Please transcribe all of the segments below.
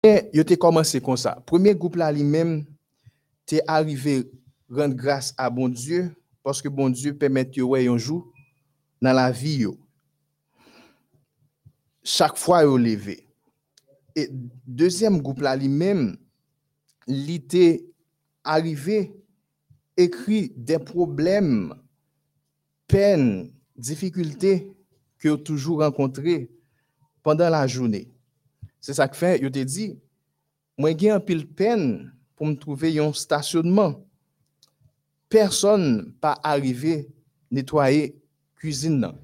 Yo te komanse kon sa. Premier goup bon bon la li men, te arrive rende grase a bon Diyo, paske bon Diyo pemet yo we yon jou nan la vi yo. Chak fwa yo leve. E dezem goup la li men, li te arrive ekri de problem, pen, difikulte, ki yo toujou renkontre pandan la jounen. Se sa k fe, yo te di, mwen gen apil pen pou m trouve yon stasyonman. Person pa arrive netwaye kuzin nan.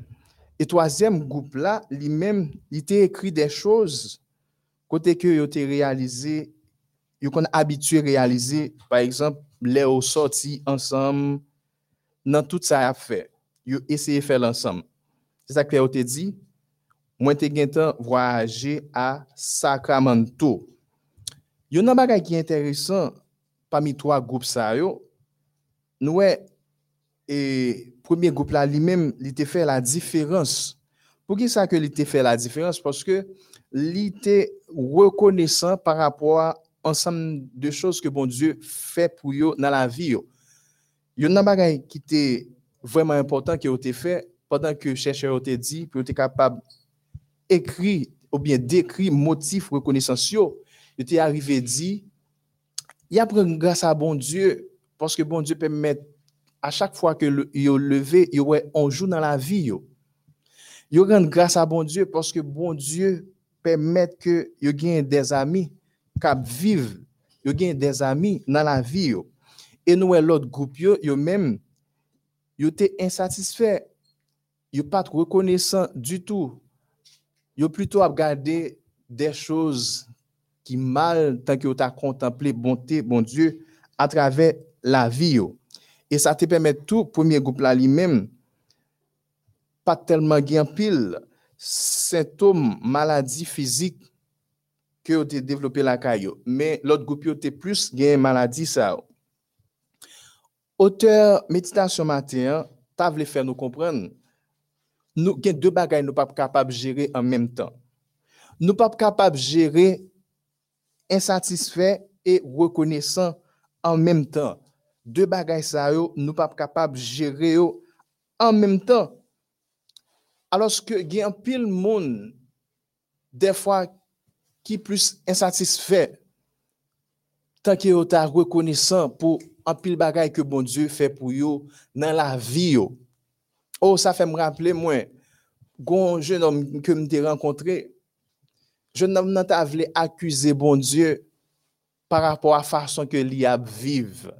E toasyem goup la, li men, li te ekri de chouz kote ke yo te realize, yo kon abitue realize, par exemple, le ou soti ansam nan tout sa ap fe. Yo eseye fel ansam. Se sa k fe yo te di, mwen te gen tan voyaje a Sacramento. Yon nan bagay ki enteresan, pami 3 goup sa yo, nou e, e premier goup la li men li te fe la diferans. Pou ki sa ke li te fe la diferans? Paske li te rekonesan par apwa ansam de chos ke bon Diyo fe pou yo nan la vi yo. Yon nan bagay ki te vreman important ki yo te fe, padan ke chèche yo te di, pou yo te kapab d'écrire ou bien d'écrire motif reconnaissance yo, était arrivé dit il a grâce à bon Dieu parce que bon Dieu permet à chaque fois que le, yo levé, yo on joue dans la vie yo. Yo rend grâce à bon Dieu parce que bon Dieu permet que yo gagne des amis cap vivre, yo gen des amis dans la vie. Et nous l'autre groupe yo, yo même yo te insatisfait, yo pas reconnaissant du tout. yo pluto ap gade de chouz ki mal tan ki yo ta kontemple bonte, bon Diyo, a trave la vi yo. E sa te pemet tou, premier goup la li mem, pa telman gen pil, sintom maladi fizik ke yo te devlope la kayo. Men, lot goup yo te plus gen maladi sa yo. Oteur meditasyon mater, ta vle fè nou komprenn, nou gen de bagay nou pap kapab jere an menm tan. Nou pap kapab jere insatisfè e rekonesan an menm tan. De bagay sa yo, nou pap kapab jere yo an menm tan. Aloske gen pil moun defwa ki plus insatisfè tanke yo ta rekonesan pou an pil bagay ke bon Diyo fè pou yo nan la vi yo. Oh, sa fèm rappele mwen, goun jen om ke m te renkontre, jen om nan ta vle akuse bon Diyo par rapport a fason ke li ap vive.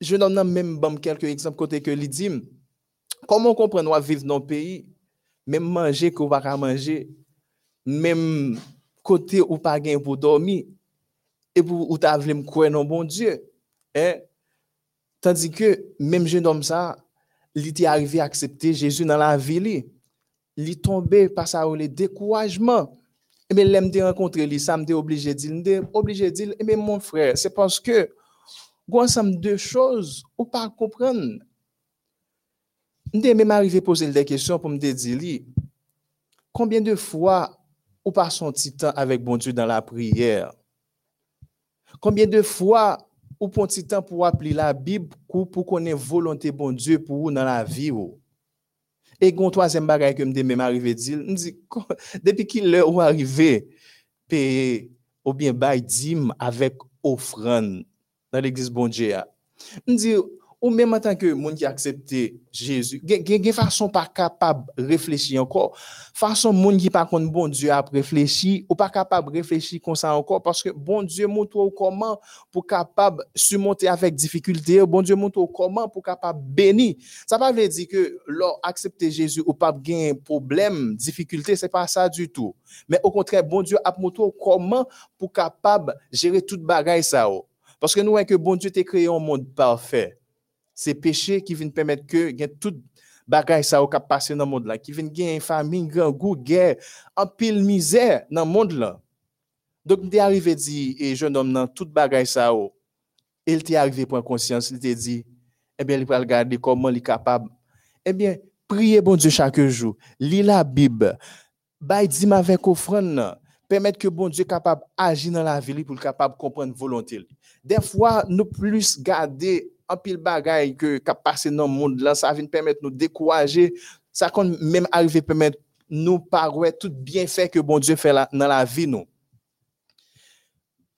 Jen om nan menm bom kelke eksemp kote ke li dim, koman kompren wap vive nan peyi, menm manje ke wak a manje, menm kote ou pa gen pou dormi, e pou ou ta vle m kwen nan bon Diyo. Eh? Tandis ke menm jen om sa, il était arrivé à accepter Jésus dans la vie li. Il tombé par ça le découragement. Et mais l'aime de rencontrer lui ça me obligé de dire. Obligé de dire mais mon frère c'est parce que un ensemble de choses ou pas comprendre. M'était même arrivé poser des questions pour me dire combien de fois ou pas son temps avec bon Dieu dans la prière? Combien de fois ou pon ti tan pou ap li la bib kou pou konen volonte bon Diyo pou ou nan la vi ou. E gon toazen bagay ke mde mèm arrive dil, mdi, depi ki lè ou arrive, pe ou bien bay dim avèk ofran nan l'Eglise bon Diyo ya. Mdi, ou même en tant que monde qui a accepté Jésus, a façon pas capable de réfléchir encore. Façon monde qui pas contre bon Dieu a réfléchi ou pas capable de réfléchir comme ça encore parce que bon Dieu montre comment pour capable surmonter avec difficulté, bon Dieu montre comment pour capable bénir. Ça pas veut dire que leur accepter Jésus ou pas gain problème, difficulté, c'est pas ça du tout. Mais au contraire, bon Dieu a montré comment pour capable gérer toute bagaille ça. Parce que nous voyons que bon Dieu t'a créé un monde parfait c'est péché qui vient permettre que y tout bagage ça au cap passer dans le monde là qui vient gagner famille grand goût guerre en pile misère dans le monde là. Donc il est arrivé dit et jeune homme dans tout bagage ça il est arrivé pour conscience il t'a dit eh bien il va regarder comment il est capable. Eh bien priez bon Dieu chaque jour. Lis la Bible. Bail dit avec offrande permettre que bon Dieu capable agir dans la vie pour capable comprendre volonté. Des fois, nous plus garder un pile bagaille que qui passe dans le monde là, ça vient permettre nous décourager, ça quand même arriver permettre nous paraître tout bien fait que bon Dieu fait dans la vie nous.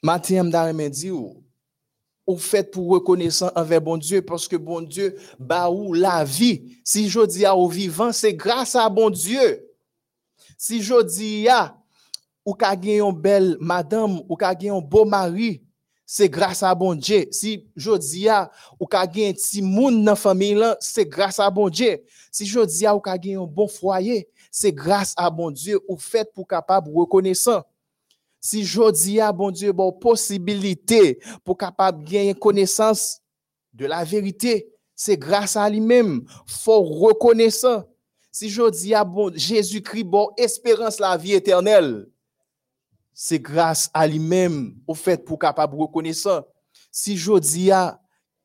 Matin, me dit ou fait pour reconnaissant envers bon Dieu parce que bon Dieu bah ou la vie. Si je dis à au vivant, c'est grâce à bon Dieu. Si je dis à ou ka gen une belle madame ou ka gen un beau mari, c'est grâce à bon Dieu. Si je dis à ou ka gen ti moun dans famille c'est grâce à bon Dieu. Si je dis à ou ka gen un bon foyer, c'est grâce à bon Dieu ou fait pour capable reconnaissant. Si jodi a, bon Dieu, bon possibilité pour capable gagner connaissance de la vérité, c'est grâce à lui-même. Faut reconnaissant. Si jodi a, bon Jésus-Christ, bon espérance la vie éternelle, c'est grâce à lui-même au fait pour capable reconnaissant. Si jodi a,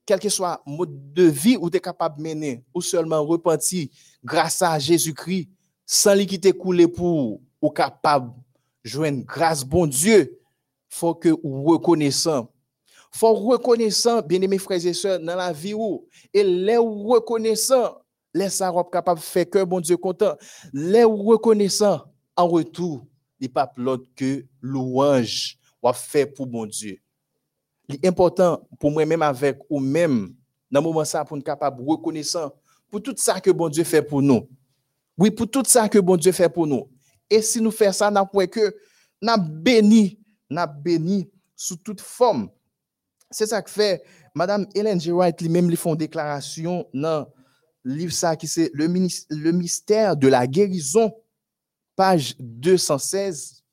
quel que soit mode de vie où tu es capable de mener, ou seulement repenti grâce à Jésus-Christ, sans l'équité couler pour ou capable joindre grâce, bon Dieu, faut que reconnaissant. faut reconnaissant, bien-aimés frères et sœurs, dans la vie où, et les reconnaissant, les ça capable de faire que bon Dieu content. Les reconnaissant, en retour, il pas l'autre que louange, ou fait pour bon Dieu. L'important pour moi-même avec ou même, dans le moment pour nous capable reconnaissant pour tout ça que bon Dieu fait pour nous. Oui, pour tout ça que bon Dieu fait pour nous. Et si nous faisons ça, nous pouvons que nous béni, nous sous toute forme. C'est ça que fait Madame Hélène G. White, lui-même, lui font déclaration dans le livre qui c'est le mystère de la guérison, page 216,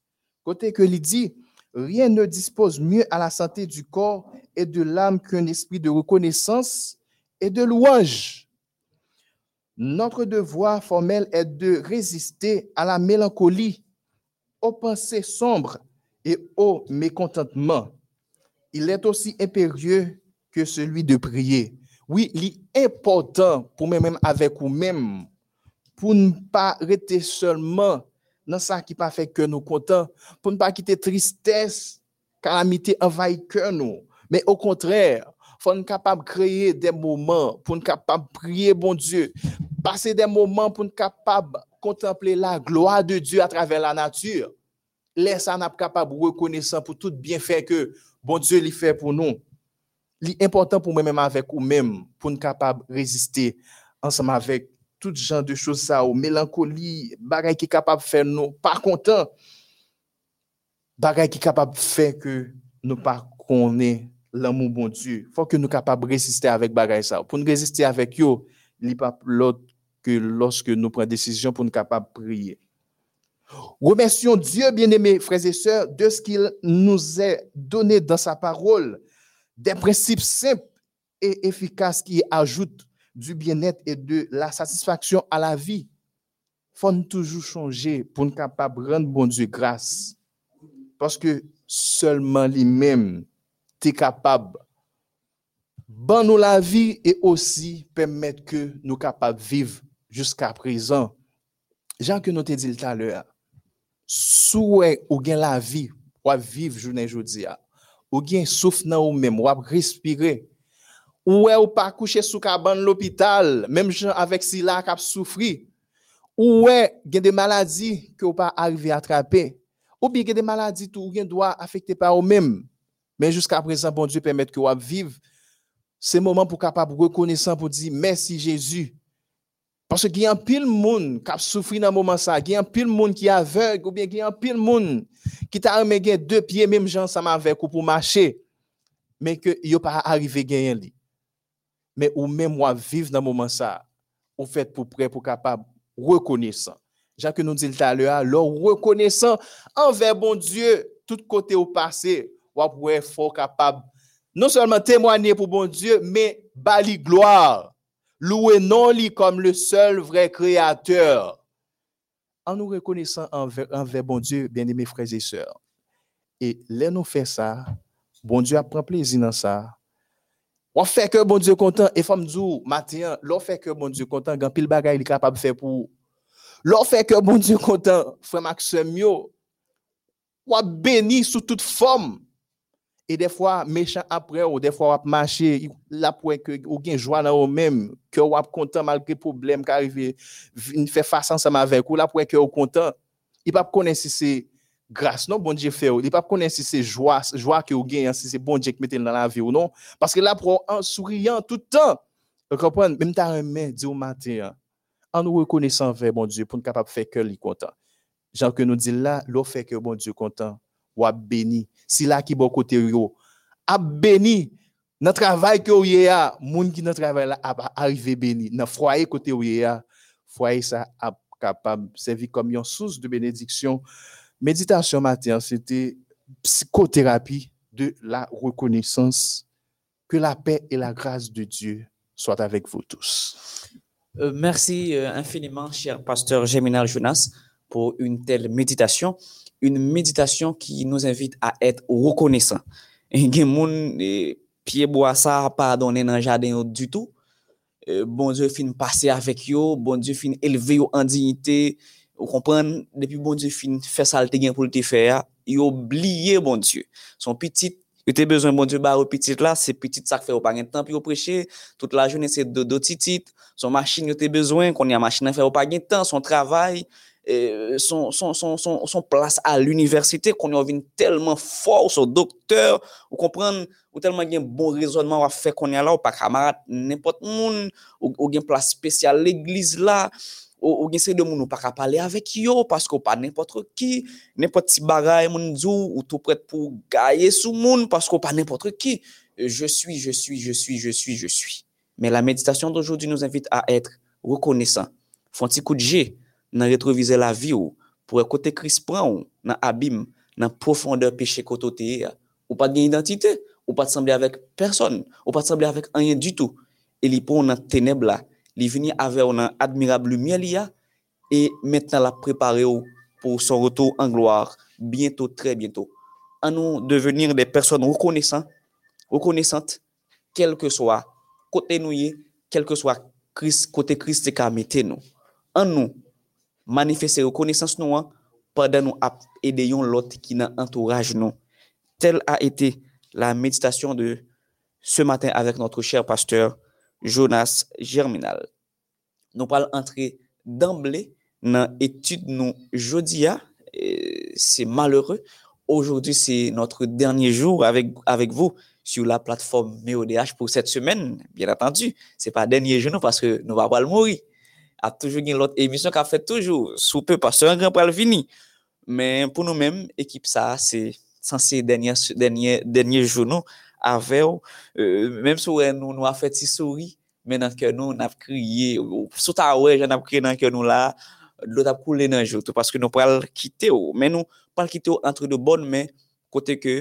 côté que il rien ne dispose mieux à la santé du corps et de l'âme qu'un esprit de reconnaissance et de louange. Notre devoir formel est de résister à la mélancolie, aux pensées sombres et au mécontentement. Il est aussi impérieux que celui de prier. Oui, il est important pour moi-même avec vous-même, pour ne pas rester seulement dans ça qui pas fait que nous contents, pour ne pas quitter tristesse, calamité envahit que nous, mais au contraire, faut être capable de créer des moments pour être capable prier bon Dieu, passer des moments pour être capable contempler la gloire de Dieu à travers la nature. Laisse ça capable reconnaissant pour tout bienfait que bon Dieu lui fait pour nous. L'important pour moi-même avec vous-même, pour être capable résister ensemble avec tout genre de choses ça, ou mélancolie, bagaille qui est capable de faire nous pas content, bagaille qui est capable de faire que nous pas l'amour bon Dieu. faut que nous capables de résister avec bagaille ça. Pour nous résister avec eux, il pas l'autre que lorsque nous prenons décision pour nous capables de prier. Remercions Dieu, bien-aimés frères et sœurs, de ce qu'il nous a donné dans sa parole, des principes simples et efficaces qui ajoutent du bien-être et de la satisfaction à la vie. Faut toujours changer pour nous capables de rendre bon Dieu grâce. Parce que seulement lui-même capable ban nous la vie et aussi permettre que nous capables vivre jusqu'à présent. Jean que nous te dit tout à l'heure, souhait ou gain la vie, ou vivre journée aujourd'hui, ou gain souffle dans ou même, respirer. Ou est ou pas coucher sous cabane l'hôpital, même avec si là qui souffri? Ou est gain des maladies que ou pas arriver à attraper? Ou bien des maladies tout ou doit affecter par eux-mêmes. Mais jusqu'à présent, bon Dieu permet que vous vivre ces moments pour capable reconnaissant pour dire merci Jésus. Parce qu'il y a un pile monde qui a souffert dans ce moment ça, il y a un pile monde qui est aveugle ou bien il y a un pile monde qui t'a remis deux pieds même gens ça avec ou pour marcher mais que il pas arrivé gagner Mais ou même moi vivre dans moment ça, ou fait pour prêt pour capable reconnaissant. Jacques nous dit tout à l'heure, alors reconnaissant envers bon Dieu tout côté au passé ou être fort capable non seulement témoigner pour bon Dieu, mais bali gloire. Louer non lui comme le seul vrai créateur. En nous reconnaissant envers, envers bon Dieu, bien-aimés frères et sœurs. Et là, nous fait ça, bon Dieu prend plaisir dans ça. On fait que bon Dieu content, et femme dire, matin, l'on fait que bon Dieu content, quand pile bagaille il est capable de faire pour. L'on fait que bon Dieu content, frère Maxime, Ou béni sous toute forme. Et des fois, méchant après, ou des fois, ou marcher, là pour que ou gen joie dans eux même, que ou content malgré problème qui arrive, faire face ensemble avec ou là pour que ou content. Il pas connaître si c'est grâce non bon Dieu fait, il pas connaître si c'est joie, joie que ou gagne, si c'est bon Dieu qui mette dans la vie ou non, parce que là pour en souriant tout le temps. Vous comprenez? Même ta main dit au matin en nous reconnaissant vers bon Dieu pour nous capable faire que lui content. Jean que nous dit là, l'eau fait que bon Dieu content ou a béni. Si là qui bon côté a béni dans travail que vous a, moun qui dans travail là a arrivé béni. Dans foyer côté vous a, foyer ça a capable servir comme une source de bénédiction. Méditation matin, c'était psychothérapie de la reconnaissance. Que la paix et la grâce de Dieu soient avec vous tous. Euh, merci euh, infiniment, cher pasteur Géminal Jonas, pour une telle méditation une méditation qui nous invite à être reconnaissants. Moun pied bois ça pardonner dans jardin du tout. Euh, bon Dieu fin passer avec yo, bon Dieu fin élever en dignité. Ou kompren, depi bon Diyo fin fè salte gen pou lte fè ya, yo bliye bon Diyo. Son pitit, yo te bezon bon Diyo ba ou pitit la, se pitit sak fè ou pa gen tan, pi yo preche, tout la jounen se do do titit, son machin yo te bezon, kon ya machin nan fè ou pa gen tan, son travay, eh, son, son, son, son plas a l'universite, kon yo vin telman for, son doktor, ou kompren, ou telman gen bon rezonman wap fè kon ya la, ou pa kamarat, nepot moun, ou, ou gen plas spesyal l'egliz la, ou, ou de monde ou pas parler avec yo, parce que pas n'importe qui, n'importe qui bagaille, moun ou tout prêt pour gagner sous monde, parce que pas n'importe qui. Je suis, je suis, je suis, je suis, je suis. Mais la méditation d'aujourd'hui nous invite à être reconnaissant. Petit coup de G nan rétroviser la vie ou pour côté Christ prend ou dans abîme dans profondeur péché côté ou pas d'identité ou pas de sembler avec personne ou pas de sembler avec rien du tout et li pour dans ténèbres là li vini avec une admirable lumière et maintenant la préparer pour son retour en gloire bientôt très bientôt à nous devenir des personnes reconnaissantes reconnaissantes quel que soit côté nous quel que soit côté Christ qui nous en nous manifester reconnaissance nous hein, pendant nous aider l'autre qui nous entourage nous. Telle a été la méditation de ce matin avec notre cher pasteur Jonas Germinal. Nou pal antre d'emblé nan etude nou jodia, se malheureux, aujourd'hui c'est notre dernier jour avec, avec vous sur la plateforme MEODH pour cette semaine, bien attendu, c'est pas dernier jour nou parce que nou va pal mourir. a toujou gen lot emisyon ka fet toujou, soupe pa se an gran pral vini. Men pou nou men, ekip sa, se san se denye, denye, denye jounou, avew, euh, menm sou wè nou nou a fè ti sori, men nan ke nou nap kriye, sou ta wè jan nap kriye nan ke nou la, lot ap koule nan joutou, paske nou pral kite ou, men nou pral kite ou antre de bon men, kote ke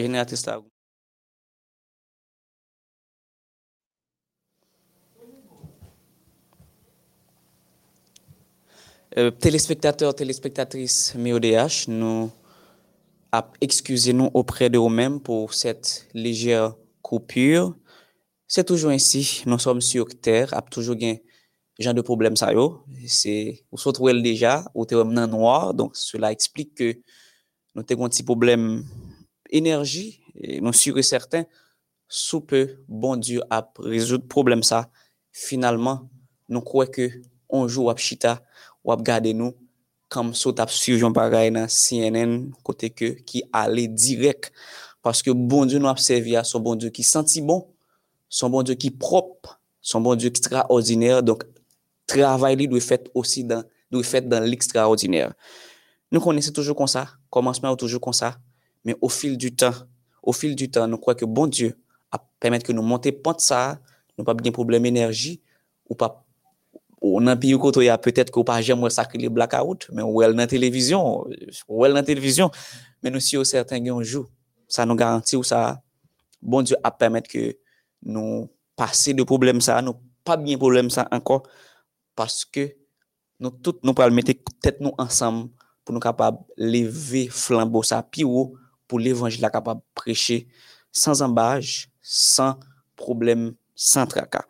Generatrice la. Euh, téléspectateurs, téléspectatrices MIODH, excusé nous auprès de vous-mêmes pour cette légère coupure. C'est toujours ainsi, nous sommes sur terre, a toujours gain genre de problème ça. C'est ou se déjà ou te dans noir, donc cela explique que nous avons un petit problème énergie nous sûr et certain sous peu bon Dieu a résoudre problème ça. Finalement nous croyons que on joue à chita à garder nous comme saut à suivre bagay dans CNN côté que qui allait direct. Parce que bon Dieu nous a servi à son bon Dieu qui senti bon son bon Dieu qui propre son bon Dieu extraordinaire. Donc travail lui doit fait aussi dans fait dans l'extraordinaire. Nous connaissons toujours comme ça commencement toujours comme ça mais au fil du temps, au fil du temps, nous croyons que bon Dieu a permis que nous monter pente ça, nous pas bien problème d'énergie, ou pas, ou dans pays y a peut-être qu'on pas jamais sacré les blackout, mais ou elle dans télévision, ou elle dans télévision, mais nous si au certain un jour, ça nous garantit ou ça, bon Dieu a permis que nous passer de problème ça, nous pas bien problème ça encore, parce que nous tous nous pas mettre tête nous ensemble pour nous capables lever flambeau ça puis pour l'évangile capable de prêcher sans embâche, sans problème, sans tracas.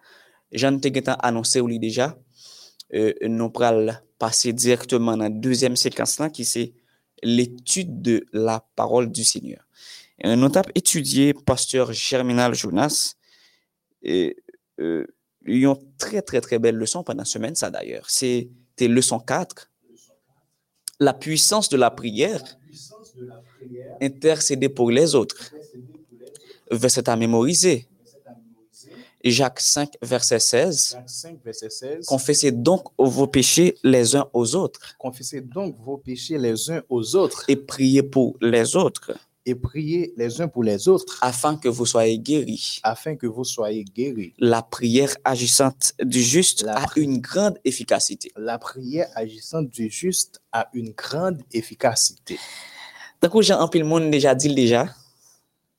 Jean te annoncé ou déjà, euh, nous allons passer directement dans la deuxième séquence là qui c'est l'étude de la parole du Seigneur. Et nous avons étudié pasteur Germinal Jonas et euh, une très très très belle leçon pendant la semaine ça d'ailleurs. C'était leçon 4. La puissance de la prière intercéder pour les autres. Verset à mémoriser. Jacques 5, verset 16. Confessez donc vos péchés les uns aux autres. Confessez donc vos péchés les uns aux autres. Et priez pour les autres. Et priez les uns pour les autres. Afin que vous soyez guéris. Afin que vous soyez guéris. La prière agissante du juste a une grande efficacité. La prière agissante du juste a une grande efficacité. Takou jan anpil moun deja dil deja,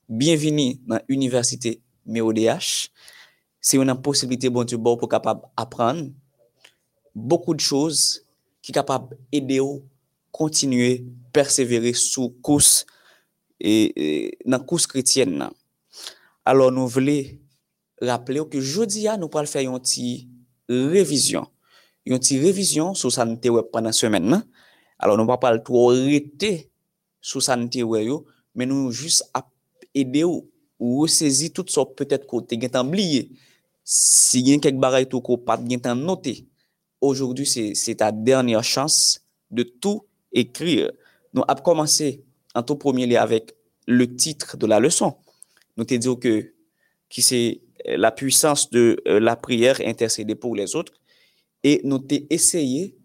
bienvini nan Universite MEODH. Se yon an posibilite bon tu bo pou kapab apran, bokou de chouz ki kapab ede ou kontinue persevere sou kous e, e, nan kous kretyen nan. Alors nou vle rappele ou ki jodi ya nou pral fè yon ti revizyon. Yon ti revizyon sou sa nou te web panan semen nan. Alors nou pral pral tou orite sous santé mais nous juste aider ou, ou saisir tout ça peut-être côté tu oublié si a quelque bagaille tout ko pas bien noté aujourd'hui c'est ta dernière chance de tout écrire. Nous avons commencé en tout premier avec le titre de la leçon. Nous te dit que qui c'est euh, la puissance de euh, la prière intercéder pour les autres. Et nous t'ai essayé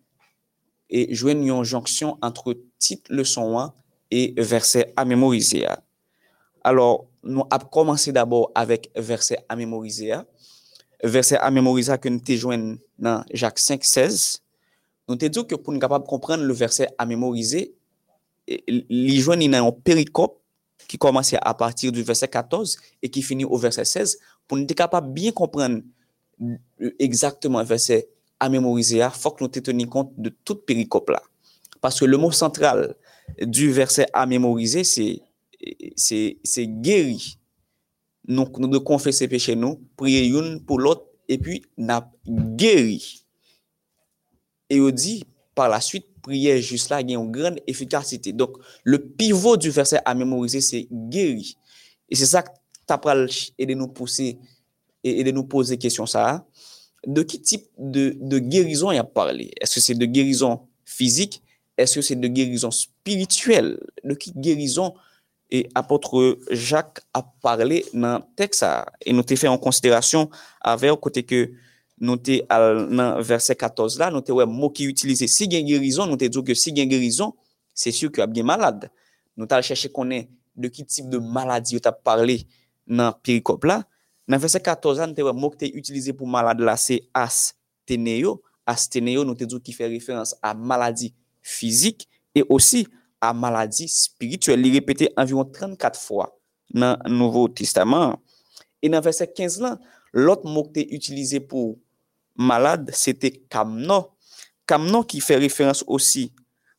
et jouer une jonction entre titre leçon 1 et verset à mémoriser. Alors, nous avons commencé d'abord avec verset à mémoriser. Verset à mémoriser que nous avons dans Jacques 5, 16. Nous avons dit que pour nous capable comprendre le verset à mémoriser, les joindre dans un péricope qui commence à partir du verset 14 et qui finit au verset 16 pour nous être capable bien comprendre exactement le verset à mémoriser, il faut que nous tenions compte de toute péricope là. Parce que le mot central du verset à mémoriser, c'est guéri. Donc, nous devons confesser péché nous, prier une pour l'autre, et puis, n'a guéri. Et on dit, par la suite, prier juste là, il y a une grande efficacité. Donc, le pivot du verset à mémoriser, c'est guéri. Et c'est ça que tu de nous pousser et de nous poser question ça. De quel type de, de guérison il a parlé? Est-ce que c'est de guérison physique? Eske se de gerizon spirituel, de ki gerizon e apotre Jacques a parle nan teksa. E nou te fe an konsiderasyon ave ou kote ke nou te al nan verse 14 la, nou te wè mou ki utilize. Si gen gerizon, nou te djou ke si gen gerizon, se syou ki ap gen malade. Nou tal chèche konen de ki tip de maladi yo tap parle nan perikop la. Nan verse 14 la, nou te wè mou ki te utilize pou malade la, se as teneyo. As teneyo nou te djou ki fe referans a maladi. Physique et aussi à maladie spirituelle. Il répétait environ 34 fois dans le Nouveau Testament. Et dans verset 15 là, l'autre mot qui est utilisé pour malade, c'était kamno. Kamno qui fait référence aussi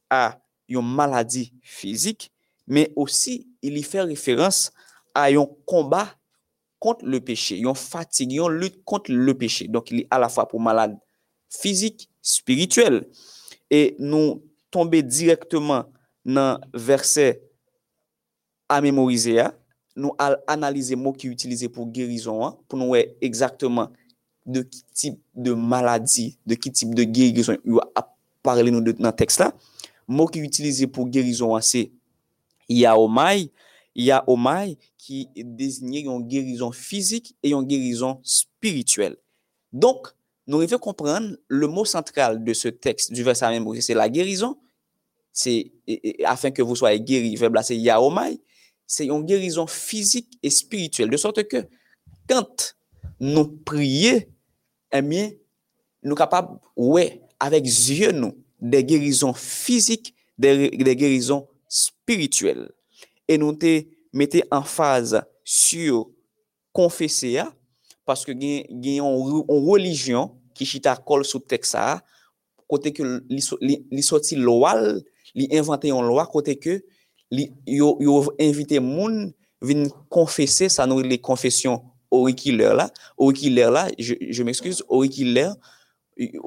à une maladie physique, mais aussi il y fait référence à un combat contre le péché, une fatigue, une lutte contre le péché. Donc, il est à la fois pour malade physique, spirituel. Et nous tombe direktman nan verse a memorize ya, nou al analize mou ki utilize pou gerizon an, pou nou wè exactement de ki tip de maladi, de ki tip de gerizon yo ap parle nou de, nan tekst la. Mou ki utilize pou gerizon an se yaomay, yaomay ki designe yon gerizon fizik e yon gerizon spirituel. Donk, nous devons comprendre le mot central de ce texte du verset même, c'est la guérison. C'est afin que vous soyez guéris, c'est yaomai. C'est une guérison physique et spirituelle. De sorte que quand nous prions, eh bien, nous sommes capables, ouais, avec yeux, nous, des guérisons physiques, des, guérisons spirituelles. Et nous te mettons en phase sur confesser, paske gen yon religion ki chita kol sou teksa, kote ke li, li, li soti loal, li inventen yon loal, kote ke li, yo, yo invite moun vin konfese, sa nou li konfesyon orikiler la, orikiler la, je, je m'ekskuse, orikiler,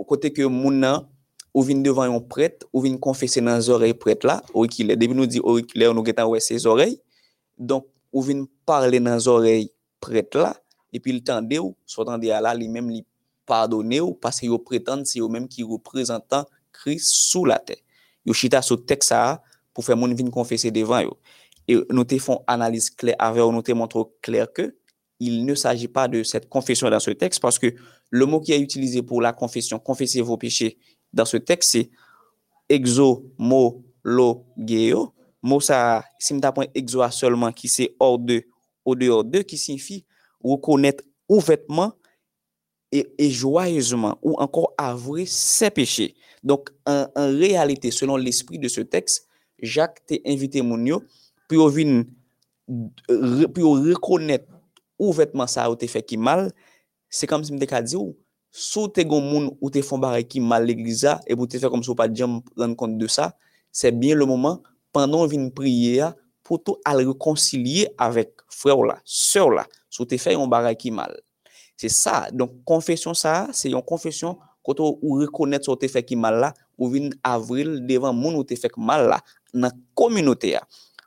kote ke moun nan, ou vin devan yon pret, ou vin konfese nan zorey pret la, orikiler, debi nou di orikiler, nou getan wè se zorey, donk ou vin parle nan zorey pret la, et puis il tendait ou soit tendait là lui même li pardonner ou parce qu'ils prétendent c'est eux-mêmes qui représentent Christ sous la terre. Yo chita sous texte ça pour faire mon vin confesser devant eux. Et nous te font analyse claire avec nous te montre clair que il ne s'agit pas de cette confession dans ce texte parce que le mot qui est utilisé pour la confession, confesser vos péchés dans ce texte, c'est exomologeo. Mot ça, si nous point exo seulement qui c'est hors de, au dehors de, qui signifie reconnaître ouvertement et, et, joyeusement ou encore avouer ses péchés. Donc, en, en réalité, selon l'esprit de ce texte, Jacques t'a invité Mounio pour venir euh, pour reconnaître ouvertement ça ou t'es fait qui mal, c'est comme si me t'ai dit ou sous t'es gon moun ou t'es font barre qui mal l'église et pour te fait comme si ou pas jam rendre compte de ça, c'est bien le moment pendant une prière pour tout à le réconcilier avec frère là, sœur là, Sou te fè yon bagay ki mal. Se sa, donk konfesyon sa, se yon konfesyon koto ou rekonet sou te fè ki mal la, ou vin avril devan moun ou te fèk mal la nan kominote ya.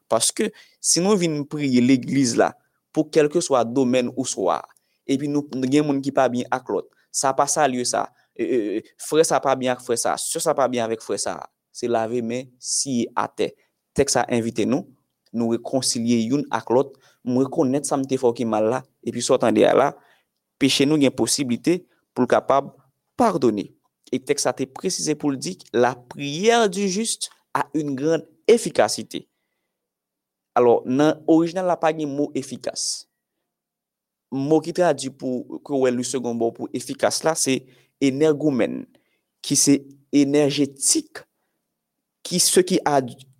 Paske, si nou vin priye l'eglize la, pou kelke swa domen ou swa, epi nou gen moun ki pa bin ak lot, sa pa sa liyo sa, e, euh, e, euh, euh, fre sa pa bin ak fre sa, se sa pa bin avek fre sa, se lave men si ate. Tek sa invite nou, nou rekoncilie youn ak lot, mwen konet sa mte fò ki mal la, epi sotan de a la, peche nou gen posibilite pou l kapab pardonne. Et tek sa te prezise pou l dik, la priyer du just a un gran efikasite. Alors, nan orijinal la pa gen mou efikas. Mou ki tradu pou kouwe lou segon bo pou efikas la, se energoumen, ki se energetik, ki se ki,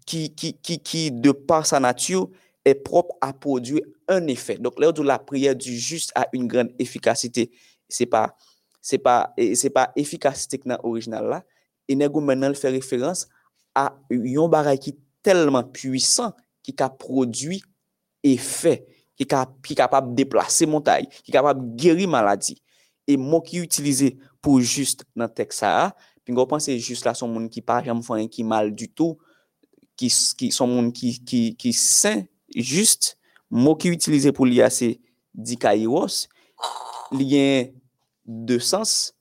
ki, ki, ki de par sa natyo, est propre à produire un effet. Donc, l'heure de la prière du juste a une grande efficacité. Ce n'est pas, c'est pas, c'est pas efficacité que dans l'original là. Et nous maintenant fait référence à un baril qui est tellement puissant qui a produit effet, qui est capable de déplacer montagne, qui est capable de guérir maladie. Et mot qui est utilisé pour juste dans le texte, puis on pense juste là, son monde qui parle, qui mal du tout, qui, qui sont monde qui, qui, qui sain, Just, mou ki utilize pou li a se dikairos, li gen de sens.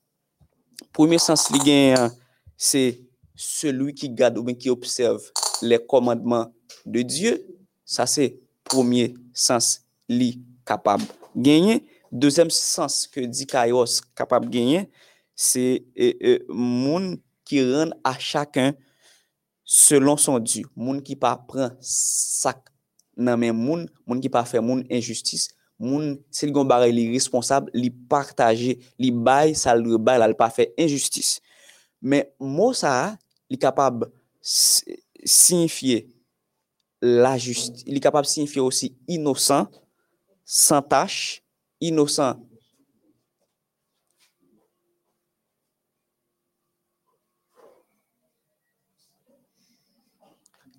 Premier sens li gen, se celui ki gade ou ben ki observe le komandman de Diyo. Sa se premier sens li kapab genyen. Dezem sens ke dikairos kapab genyen, se e, euh, e, euh, moun ki ren a chakon selon son Diyo. Moun ki pa pran sak nan men moun, moun ki pa fe moun injustis, moun sil gon bare li responsab, li partaje, li bay, sal re bay la li pa fe injustis. Men mou sa, li kapab signifiye la justice, li kapab signifiye osi inosan, san tache, inosan.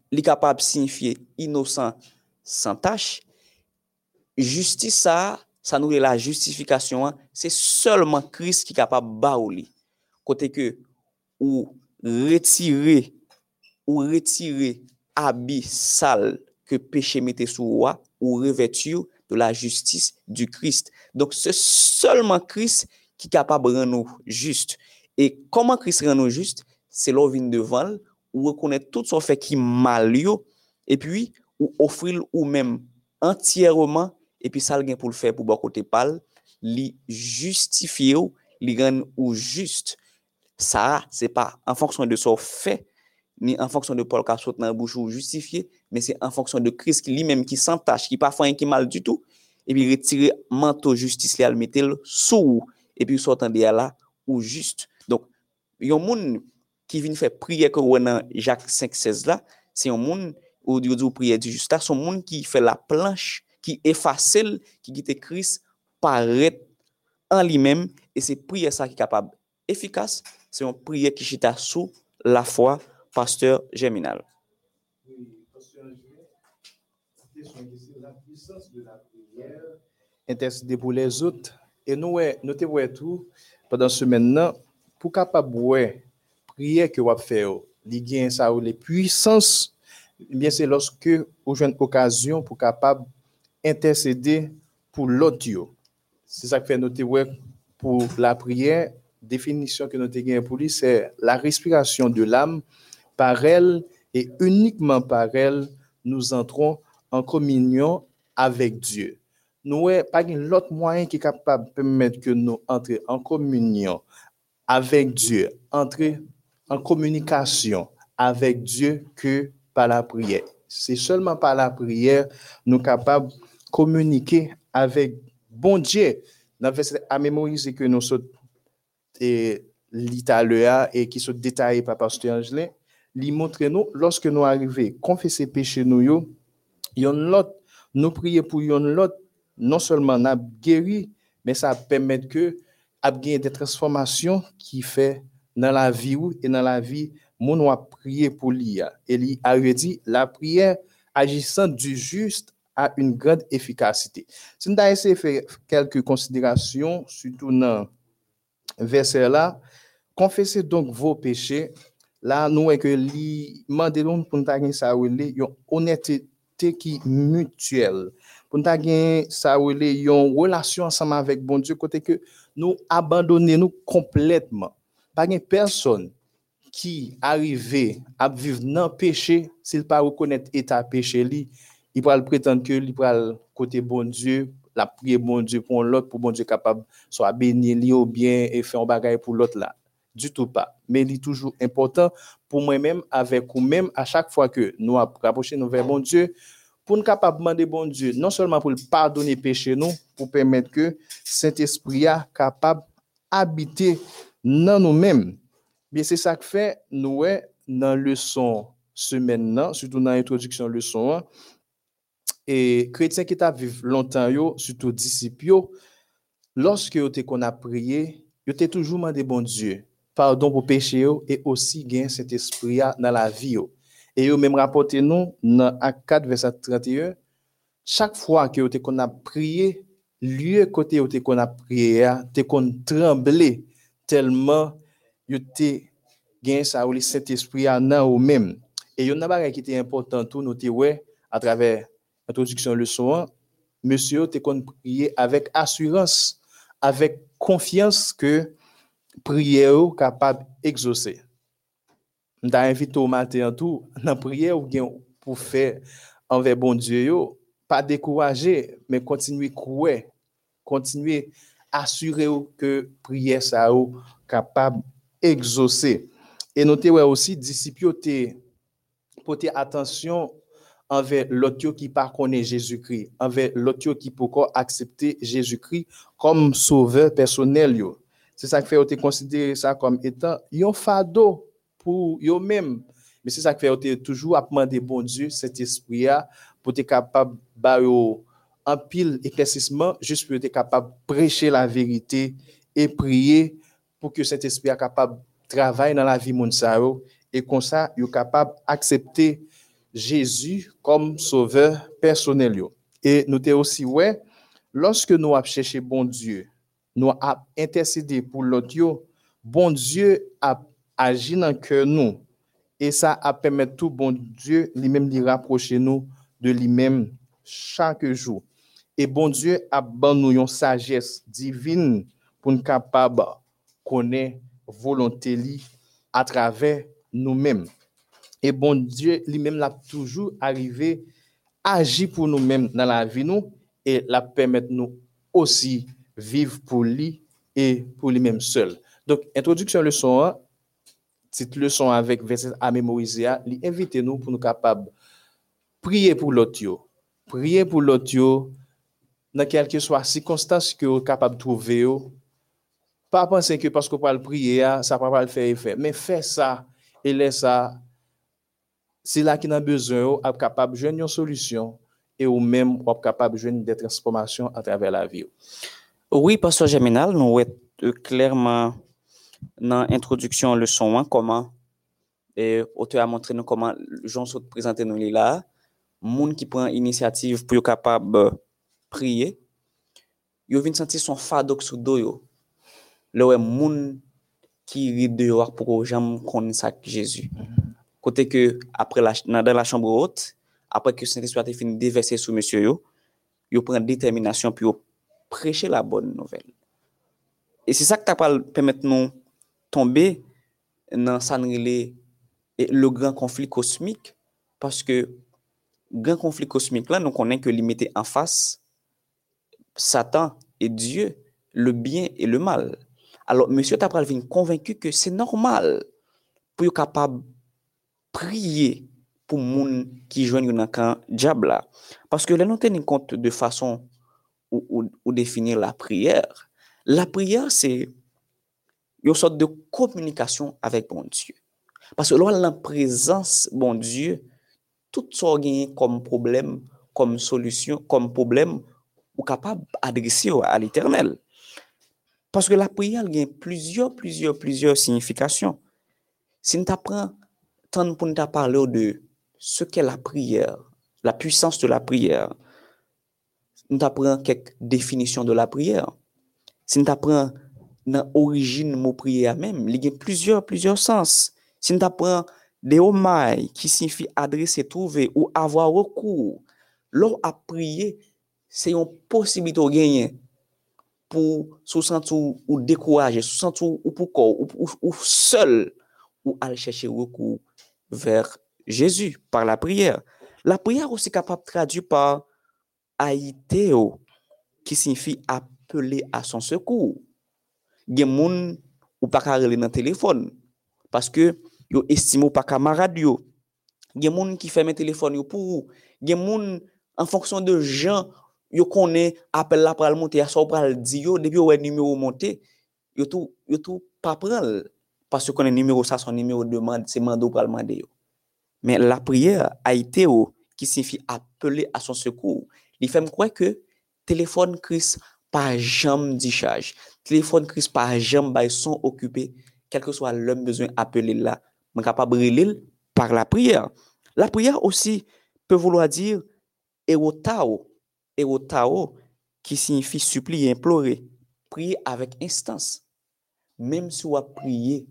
Li kapab signifiye inosan, sans tâche. Justice, ça, ça nous est la justification. hein. C'est seulement Christ qui est capable de. Côté que, ou retirer, ou retirer habit sale que péché mettait sous roi, ou revêtir de la justice du Christ. Donc, c'est seulement Christ qui est capable de rendre nous justes. Et comment Christ rend nous justes? C'est l'on vient devant, ou reconnaître tout son fait qui mal et puis, ou ofril ou menm entyèrman, epi sal gen pou l fè pou bakote pal, li justifiye ou, li gen ou just. Sa, se pa an fonksyon de so fè, ni an fonksyon de pol ka sot nan bouch ou justifiye, men se an fonksyon de kris ki li menm ki san tache, ki pa fwen ki mal du tout, epi retire manto justis li al metel sou ou, epi sou tan de ya la ou just. Donk, yon moun ki vin fè priye korwen nan Jacques 5-16 la, se yon moun ou Dieu dit prière du juste. Là, c'est un monde qui fait la planche, qui efface, le, qui quitte Christ, paraît en lui-même, et c'est prière ça qui est capable efficace, c'est une prière qui chita sous la foi, pasteur puissance prière. Intercéder pour les autres. Et nous, ouais, nous te voyons tout pendant ce maintenant, pour capable ouais, prière que vous fait, les gains ça ou les puissances, eh bien c'est lorsque avez une occasion pour capable intercéder pour l'autre. C'est ça que fait noter ouais, pour la prière, définition que nous avons pour lui, c'est la respiration de l'âme par elle et uniquement par elle, nous entrons en communion avec Dieu. Nous n'avons pas l'autre moyen qui est capable de permettre que nous entrions en communion avec Dieu, entrer en communication avec Dieu que par la prière. C'est seulement par la prière nous capables de communiquer avec bon Dieu. Dans le verset à mémoriser que nous sommes l'Italia et qui sont détaillés par Pasteur Angelin, lui montre nous, lorsque nous arrivons, confesser péché nous, yo, yon lot, nous prier pour yon lot, non seulement n'a guéri, mais ça permet que gagné des transformations qui fait dans la vie ou et dans la vie, mon a prier pour lui. Et lui a dit, la prière agissant du juste a une grande efficacité. Si nous avons essayé faire quelques considérations, surtout dans verset là, confessez donc vos péchés. Là, nous est que li mandelon pour nous yon honnêteté mutuelle. Pour nous gagner ça yon relation ensemble avec bon Dieu côté que nous abandonner nous complètement. Pas personne qui arrivé à vivre dans le péché s'il pas reconnaître état péché li, il va prétendre que il va côté bon Dieu la prier bon Dieu pour l'autre, pour bon Dieu capable soit béni li ou bien et faire un bagage pour l'autre là. Du tout pas. Mais il est toujours important pour moi-même, avec vous-même, à chaque fois que nous rapprochons nous vers bon Dieu, pour nous capable demander bon Dieu, non seulement pour le pardonner péché nous, pour permettre que Saint-Esprit a capable habiter dans nous-mêmes. Bien, c'est ça que fait nous dans le leçon semaine, là, surtout dans l'introduction leçon 1, et chrétiens qui vécu longtemps, yo, surtout disciples, lorsque yo te qu'on a prié, yo te toujours demandé bon Dieu, pardon pour péché yo, et aussi gain cet esprit dans la vie yo. Et yo même rapporté nous dans Acte 4 verset 31, chaque fois que yo te qu'on a prié, lieu côté yo te qu'on a prié, te qu'on tremblé tellement yo te gain ça ou le Saint-Esprit a dans ou même. Et yo n'a pas qui était important tout nous te ouais à travers introduction leçon 1, monsieur te kon prier avec assurance, avec confiance que prière ou capable exaucer. M'ta invité au matin en tout, dans prière ou bien pour faire envers bon Dieu yo, pas décourager, mais continuer croire, continuer assurer ou que prière ça ou capable exaucer. Et notez ouais aussi disciples porter attention envers l'autre qui pas connaît Jésus-Christ, envers l'autre qui peut accepter Jésus-Christ comme sauveur personnel. C'est ça qui fait te considérer ça comme étant un fardeau pour eux-mêmes. Mais c'est ça qui fait que toujours à demander bon Dieu, cet esprit pour être capable de un pile éclaircissement, juste pour être capable de prêcher la vérité et prier pour que cet esprit soit capable de travailler dans la vie de et comme ça, est capable d'accepter Jésus comme sauveur personnel. Et avons aussi, ouais, lorsque nous avons cherché bon Dieu, nous avons intercédé pour l'autre, bon Dieu a agi dans cœur nous. Et ça a permis tout bon Dieu lui-même de rapprocher nous de lui-même chaque jour. Et bon Dieu a une sagesse divine pour nous capable de connaître volonté à travers nous-mêmes. Et bon Dieu lui-même l'a toujours arrivé agir pour nous-mêmes dans la vie nous et la permettre nous aussi vivre pour lui et pour lui-même seul. Donc, introduction leçon 1, cette leçon avec verset à mémoriser, lui invite nous pour nous capables prier pour l'autre, prier pour l'autre, dans quelque que soit circonstance que vous capable de trouver, pas penser que parce qu'on parle prier, ça ne va pas le faire effet, mais faire ça et laisse ça. C'est là qu'il a besoin d'être capable de une solution et ou même capable de des transformations à travers la vie. Oui, Pasteur Geminal, nous avons euh, clairement dans l'introduction leçon 1 comment et auteur a montré nous comment Jean se présenter nous là. Monde qui prend initiative pour capable prier. Yo vient sentir son fardeau sur dos le wè moun ki ri de yo ak pou ko jam kon sak Jezu. Kote ke apre la, nan dan la chambre haute, apre ke Saint-Esprit te fin devese sou monsye yo, yo pren determinasyon pi yo preche la bonne nouvel. E se sa ki ta pal pemet nou tombe nan sanrile le gran konflik kosmik, paske gran konflik kosmik la nou konen ke li mette an fas Satan et Dieu, le bien et le mal. Alors, monsieur t'a convaincu que c'est normal pour être capable prier pour gens qui joignent dans camp diable Parce que là, nous tenons compte de façon ou, définir la prière. La prière, c'est une sorte de communication avec bon Dieu. Parce que là, la présence, bon Dieu, tout ce qui comme problème, comme solution, comme problème, ou capable d'adresser à l'éternel. Paske la priyal gen plizyor, plizyor, plizyor signifikasyon. Si nou ta pran, tan pou nou ta parle ou de se ke la priyal, la pwisans de la priyal, nou ta pran kek definisyon de la priyal. Si nou ta pran nan orijin mou priyal mem, li gen plizyor, plizyor sens. Si nou ta pran de omay ki signifi adrese touve ou avwa wakou, lor a priye se yon posibilito genyen gagner pour se sentir ou se sentir ou pour ou, ou seul ou aller chercher recours vers Jésus par la prière. La prière aussi capable de traduire par aïteo, qui signifie appeler à son secours. Des gens ou pas dans le téléphone parce que yo estime pas camarade yo. Il y a des gens qui ferment le téléphone pour Il y a des gens en fonction de gens yo konen apel la pral monte, ya sa ou pral di yo, depi yo wè numero monte, yo tou, yo tou pa pral, pasyo konen numero sa, son numero de mande, se mande ou pral mande yo. Men la prier a ite yo, ki signifi apele a son sekou, li fèm kwen ke, telefon kris pa jam di chaj, telefon kris pa jam bay son okupè, kelke swa lèm bezwen apele la, men kapab relil par la prier. La prier osi, pe vouloa dir, e wota ou, dire erotao, erotao qui signifie supplier, implorer, prier avec instance. Même si a prié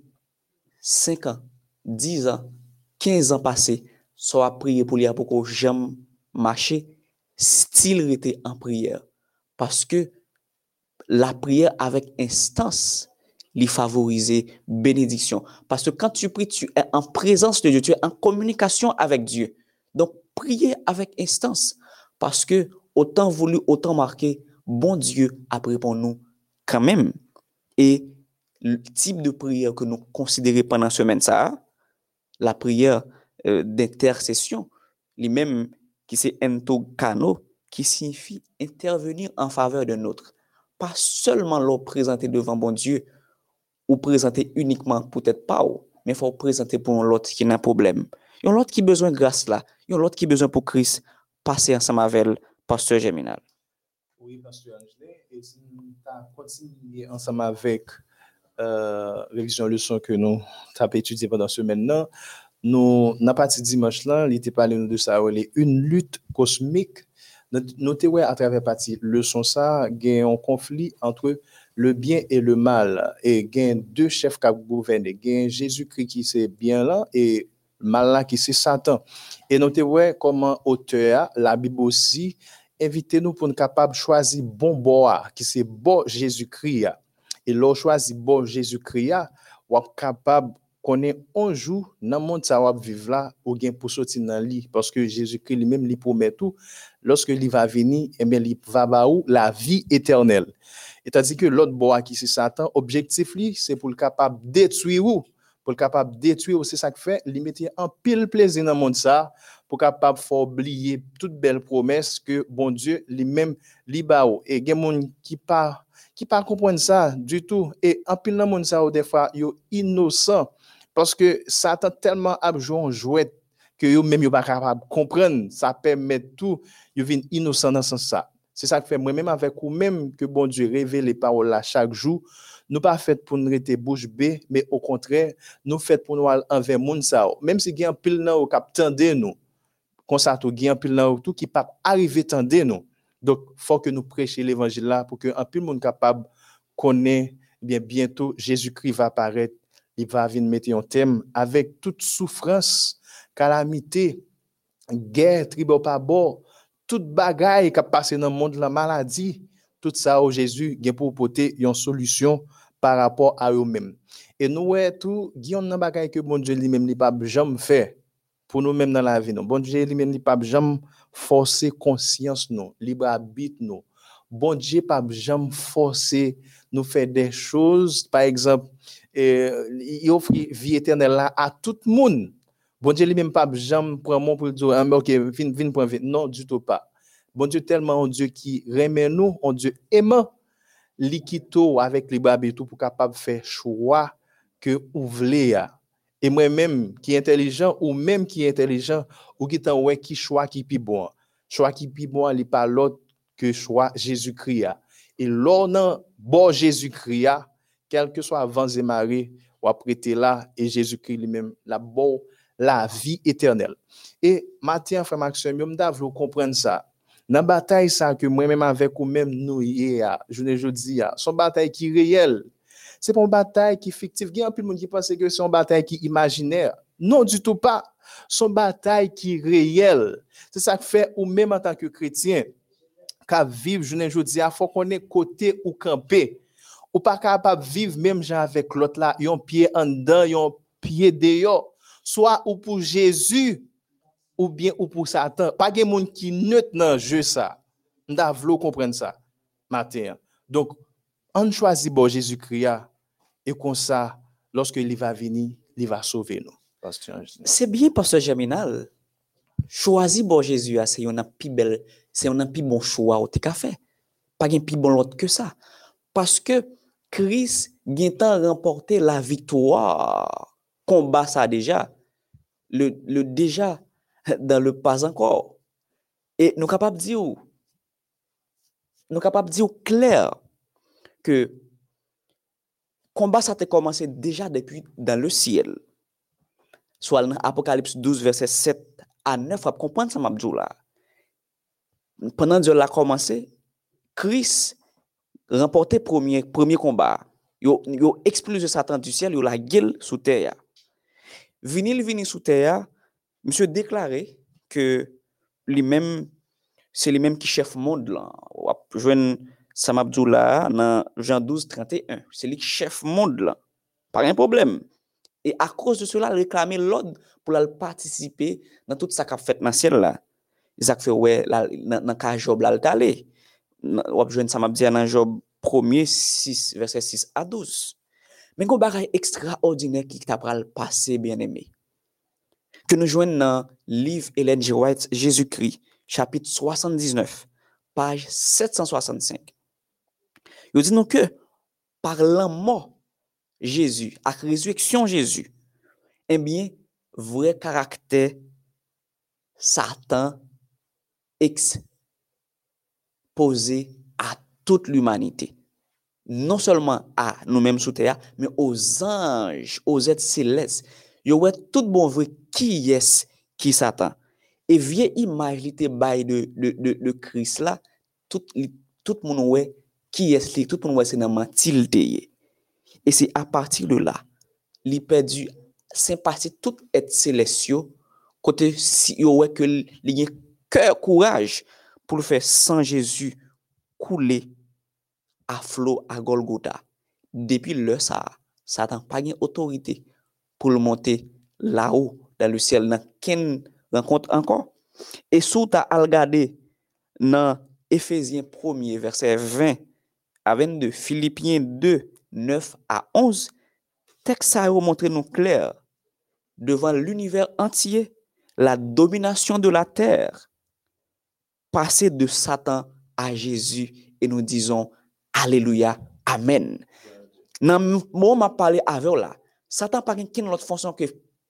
5 ans, 10 ans, 15 ans passés, soit prier pour lui pour que j'aime marcher, style était en prière. Parce que la prière avec instance, lui favoriser bénédiction. Parce que quand tu pries, tu es en présence de Dieu, tu es en communication avec Dieu. Donc, prier avec instance. Parce que autant voulu, autant marqué, bon Dieu a pris pour nous quand même. Et le type de prière que nous considérons pendant ce semaine, ça, la prière euh, d'intercession, lui-même qui c'est entokano, qui signifie intervenir en faveur d'un autre. Pas seulement le présenter devant bon Dieu, ou présenter uniquement, peut-être pas, mais il faut présenter pour l'autre qui a un problème. Yon l'autre qui besoin de grâce là. Yon l'autre qui besoin pour Christ passer ensemble avec le pasteur Germinal. Oui, pasteur Angelin, et si nous continuer ensemble avec euh, révision leçon que nous avons étudié pendant ce maintenant, nous, n'a parti dimanche là, il était parlé de ça, une lutte cosmique. Notez ouais, à travers partie leçon ça, a un conflit entre le bien et le mal. Et a deux chefs qui gouvernent. A Jésus-Christ qui c'est bien là et mal là qui c'est Satan. Et notez ouais, comment auteur, la Bible aussi, invitez-nous pour nous capables de choisir bon bois, qui c'est bon Jésus-Christ. Et l'on choisit bon Jésus-Christ, ou capable connaît un jour dans le monde ça va vivre là ou bien pour sortir dans lit parce que Jésus-Christ lui-même lui promet tout lorsque il va venir et eh bien il va ba la vie éternelle et tandis que l'autre bois qui c'est Satan objectif lui c'est pour le capable détruire pour le capable détruire c'est ça que fait il mettre en pile plaisir dans le monde ça pour capable faire oublier toute belle promesse que bon Dieu lui-même li ba et il y a monde qui pas qui pas comprendre ça du tout. Et en pile dans monde ça des fois innocent parce que Satan tellement a joué jouet que yo même yo pas capable comprendre. Ça permet tout. Yo vinn innocent dans sens ça. C'est ça que fait moi même avec ou même que bon Dieu révèle les paroles là chaque jour nous pas fait pour nous rester bouche bée mais au contraire nous fait pour nous envers monde ça même si gen pile nan au cap tande nous comme ça tout gen pile nan tout qui pas arriver tande nous. Donc faut que nous prêchions l'évangile là pour que un pile monde capable connaît bien bientôt Jésus-Christ va apparaître. Il va venir mettre un thème avec toute souffrance, calamité, guerre, tribo pas bon, toute bagaille qui a passé dans le monde, la maladie, tout ça au Jésus, il pour porter une solution par rapport à eux-mêmes. Et nous, tout, il y a une bagaille que bon Dieu lui-même n'est pas jamais fait pour nous-mêmes dans la vie. Non. Bon Dieu lui-même n'est pas jamais forcer conscience, nous, libre arbitre, nous. Bon Dieu pas jamais forcer nous faire des choses, par exemple, il offre vie éternelle à tout le monde. Bon Dieu lui-même pas jamais prend mon pour dire ah, OK, vin point non du tout pas. Bon Dieu tellement un Dieu qui remet nous, un Dieu aimant, liquito avec les bras tout pour capable faire choix que vous voulez. Et moi-même qui est intelligent ou même qui est intelligent ou qui t'en ouais qui choix qui plus bon. Choix qui plus bon, il pas l'autre que choix Jésus-Christ. Et l'on bon Jésus-Christ quel que soit avant et ou après là, et Jésus-Christ lui-même, la bonne, la vie éternelle. Et maintenant, frère Maxime, je comprendre ça. Dans la bataille ça que moi-même avec vous-même nous hier, je ne dis, c'est une bataille qui est réelle. C'est pas une bataille qui est fictive. Il y a un de monde qui pense que c'est une bataille qui est imaginaire. Non, du tout pas. Une bataille qui est réelle. C'est ça que fait, ou même en tant que chrétien, qu'à vivre, je ne dis, il faut qu'on ait côté ou camper ou pas capable vivre même avec l'autre là, yon pied en dedans, yon pied dehors, soit ou pour Jésus ou bien ou pour Satan. Pas de monde qui neutre dans jeu ça. M'da vlo comprendre ça matin. Donc on choisit bon Jésus-Christ et comme ça lorsque il va venir, il va sauver nous. C'est bien pasteur Germinal. Choisir bon Jésus, c'est un plus c'est un plus bon choix au t'es fait. Pas un plus bon l'autre que ça. Parce que Christ a remporté la victoire. Combat ça déjà. Le, le déjà dans le pas encore. Et nous capables de dire, nous capables de dire clair que combat ça a commencé déjà depuis dans le ciel. Soit dans Apocalypse 12, verset 7 à 9, vous comprendre ça, Mabdou là. Pendant Dieu l'a commencé, Christ remporté premier, premier combat. Yo, yo explose Satan du ciel, yo la gueule sous terre. Vinil vini sous terre, Mse deklare ke li men, se li men ki chef moun lan, wap jwen Samabdou la nan jan 12, 31, se li ki chef moun lan, par un probleme. E a kous de sou la, reklame l'od pou la l'partisipe nan tout sa kap fèt nan siel la. Isak fè wè nan, nan ka Job la l'tale. Wap jwen Samabdia nan Job 1er 6, verset 6 a 12. Men kon bagay ekstraordinè ki tap pral pase bien eme. ke nou jwen nan liv Ellen G. White, Jésus-Christ, chapit 79, page 765. Yo di nou ke, par lan mò Jésus, ak rezueksyon Jésus, eh enbyen vre karakter Satan expose a tout l'humanité. Non seulement a nou mèm sou teya, men o zanj, o zèd sélès. Yo wè tout bon vre karakter ki yes ki satan. E vie imaj li te bay de, de, de, de kris la, tout, li, tout moun wè ki yes li, tout moun wè se nan mantil teye. E se a partir de la, li perdu sempati tout et selesyo, kote si yo wè ke li nye kèr kouraj pou le fè san Jésus koule a flo a Golgotha. Depi le sa, satan pa nye otorite pou le monte la ou dans le ciel dans ken rencontre encore? Et sous ta al regarder dans Éphésiens 1er verset 20 à 22, Philippiens 2 9 à 11, texte ça montré nous clair devant l'univers entier la domination de la terre passer de Satan à Jésus et nous disons Alléluia, Amen. Dans le moment où m'a parlé avec là, Satan pas gen ken autre fonction que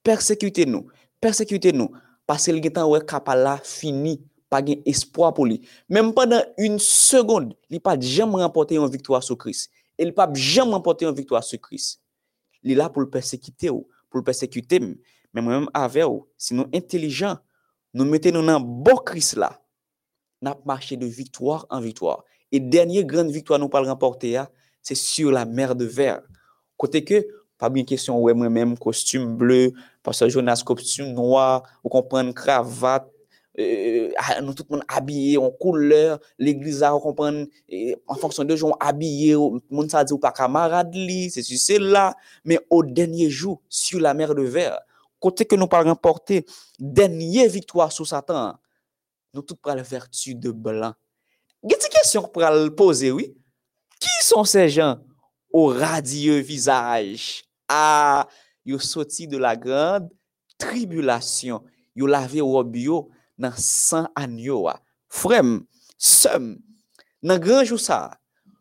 persekute nou, persekute nou, paske li gen tan wè kapal la fini, pa gen espoi pou li. Mem padan un segonde, li pa jem rempote yon viktoa sou kris. E li pa jem rempote yon viktoa sou kris. Li la pou l persekite ou, pou l persekute m, men mwen mèm ave ou, si nou intelijan, nou mette nou bon nan bo kris la, nap mache de viktoa an viktoa. E denye gran viktoa nou pal remporte ya, se sur la mer de ver. Kote ke, pa bin kesyon wè mwen mèm, kostyum bleu, paswa Jonas kostyum noa, euh, ah, ou kompren kravat, euh, nou tout moun abye, ou kouleur, l'eglisa ou kompren, en fonksyon de joun abye, moun sa di ou pa kamarad li, se si se la, men ou denye jou, su la mer de ver, kote ke nou pa remporte, denye viktwa sou satan, nou tout pral vertu de blan. Gè ti kesyon pral pose, oui? Ki son se jan? ou radye vizaj Ah, ils sorti de la grande tribulation. Ils lavé robe yo dans sang agneau. Frère, somme, dans grand jour ça,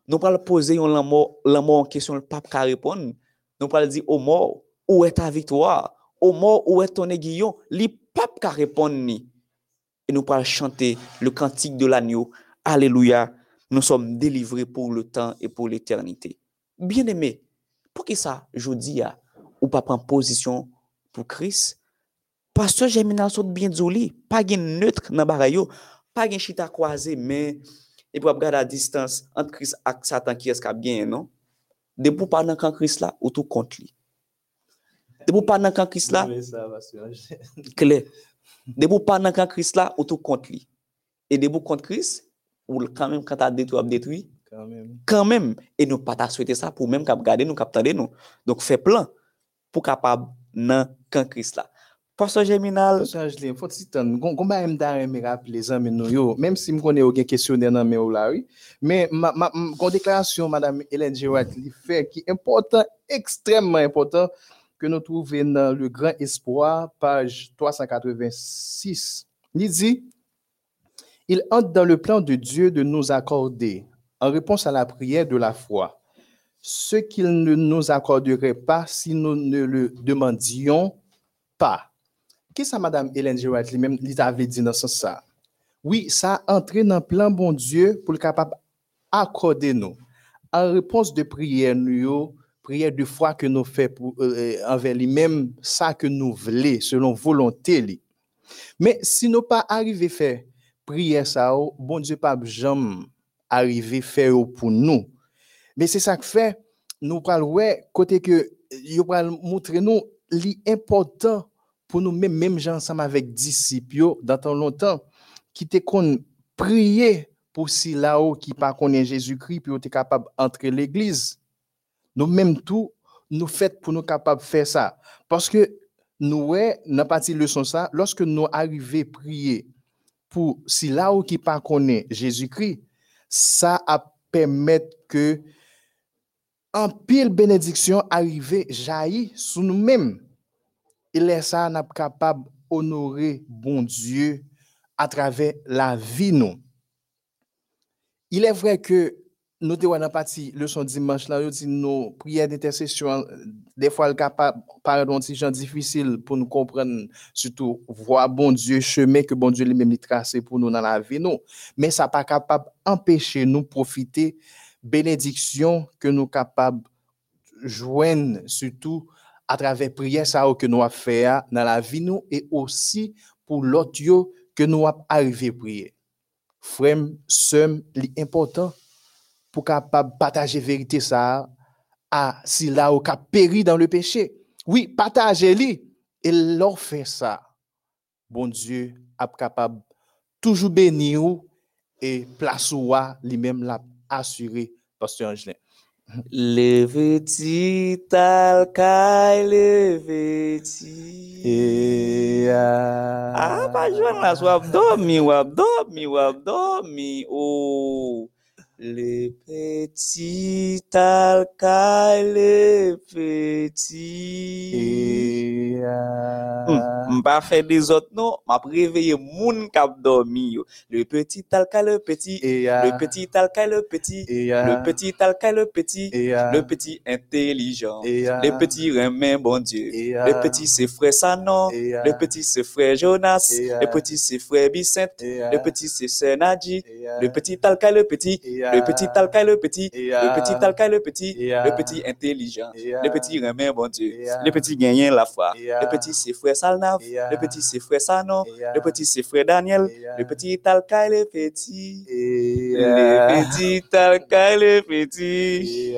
nous pas poser un l'amour en question, le pape ka répondre. Nous pas dire au mort, où est ta victoire? Au mort, où est ton aiguillon? Li pape ka répondre ni. Et nous pas chanter le cantique de l'agneau. Alléluia. Nous sommes délivrés pour le temps et pour l'éternité. Bien-aimé, Pou ki sa, jodi ya, ou pa pran pozisyon pou kris, pastor Jeminal sot bien dzoli, pa gen neutre nan baray yo, pa gen chita kwaze, men, e pou ap gade a distans, ant kris ak satan ki eskap gen, non? De pou pa nan kan kris la, ou tou kont li. De pou pa nan kan kris la, kle, de pou pa nan kan kris la, ou tou kont li. E de pou kont kris, ou kanmen kata detwi ap detwi, Kan men, e nou pata swete sa pou men kap gade nou, kap tade nou. Donk fe plan pou kapab nan kan kris la. Pastor Geminal. Pastor Geminal, fote si tan, gomba m dare m rap le zan men nou yo, menm si m konen yo gen kesyon den nan men ou la, men kon deklarasyon Madame Hélène Gérard li fe ki important, ekstremman important, ke nou trouve nan Le Grand Espoir, page 386. Li di, il hante dan le plan de Dieu de nous accorder en réponse à la prière de la foi, ce qu'il ne nous accorderait pas si nous ne le demandions pas. Qu'est-ce que Madame Hélène Girard lui-même lui avait dit dans ce sens ça? Oui, ça a entré dans le plan bon Dieu pour le capable accorder nous. En réponse de prière, nous, prière de foi que nous faisons euh, euh, envers lui-même, ça que nous voulons, selon volonté. li. Mais si nous pas arrivé faire prière ça, bon Dieu pas jamais arrivé faire pour nous. Mais c'est ça que fait, nous ouais, côté que, pral montrer nous l'important pour nous même même gens ensemble avec disciples dans tant longtemps qui te kon prier pour si là-haut qui pas connaît Jésus-Christ puis tu capable entrer l'église. Nous même tout nous fait pour nous capable faire ça parce que nous ouais dans partie leçon ça lorsque nous arriver prier pour si là-haut qui pas connaît Jésus-Christ ça a permettre que en pile bénédiction arriver jaillit sur nous-mêmes et là ça n'a capable honorer bon Dieu à travers la vie nous. Il est vrai que nous te dans partie leçon dimanche là, dit nos prières d'intercession des fois le capable paraît un gens difficile pour nous comprendre surtout voir bon Dieu chemin que bon Dieu lui-même tracé pour nous dans la vie non. Mais ça pas capable empêcher nous profiter bénédiction que nous capable joindre surtout à travers prière ça que nous a fait dans la vie nous et aussi pour l'autre que nous a arrivé prier. Frère c'est important pour capable partager vérité ça à si là au cap péri dans le péché. Oui, partagez-les et leur fait ça. Bon Dieu est capable toujours bénir et place lui-même l'a assuré pasteur Angelin. Le petit alcaï, le petit. Ah, joindre là, soit dormi, ou. Oh. Le petit alcaï, le petit. Hmm, M'a fait des autres non, m'a réveillé moun kap dormi yo. Le petit alcaï, le petit. Le petit alcaï, le petit. Le petit alcaï, le petit. Le petit intelligent. Le petit remet bon Dieu. Le petit c'est frère Sanon. Le petit c'est frère Jonas. Le petit c'est frère Vicente. Le petit c'est sœur Nadji. Le petit alcaï, le petit. Le petit talcaille le petit, le petit talcaille le petit, le petit intelligent, le petit remet bon Dieu, le petit gagnant la foi, le petit c'est frère Salnav, le petit c'est frère Sanon, le petit c'est frère Daniel, le petit talcaille le petit, le petit talcaille le petit.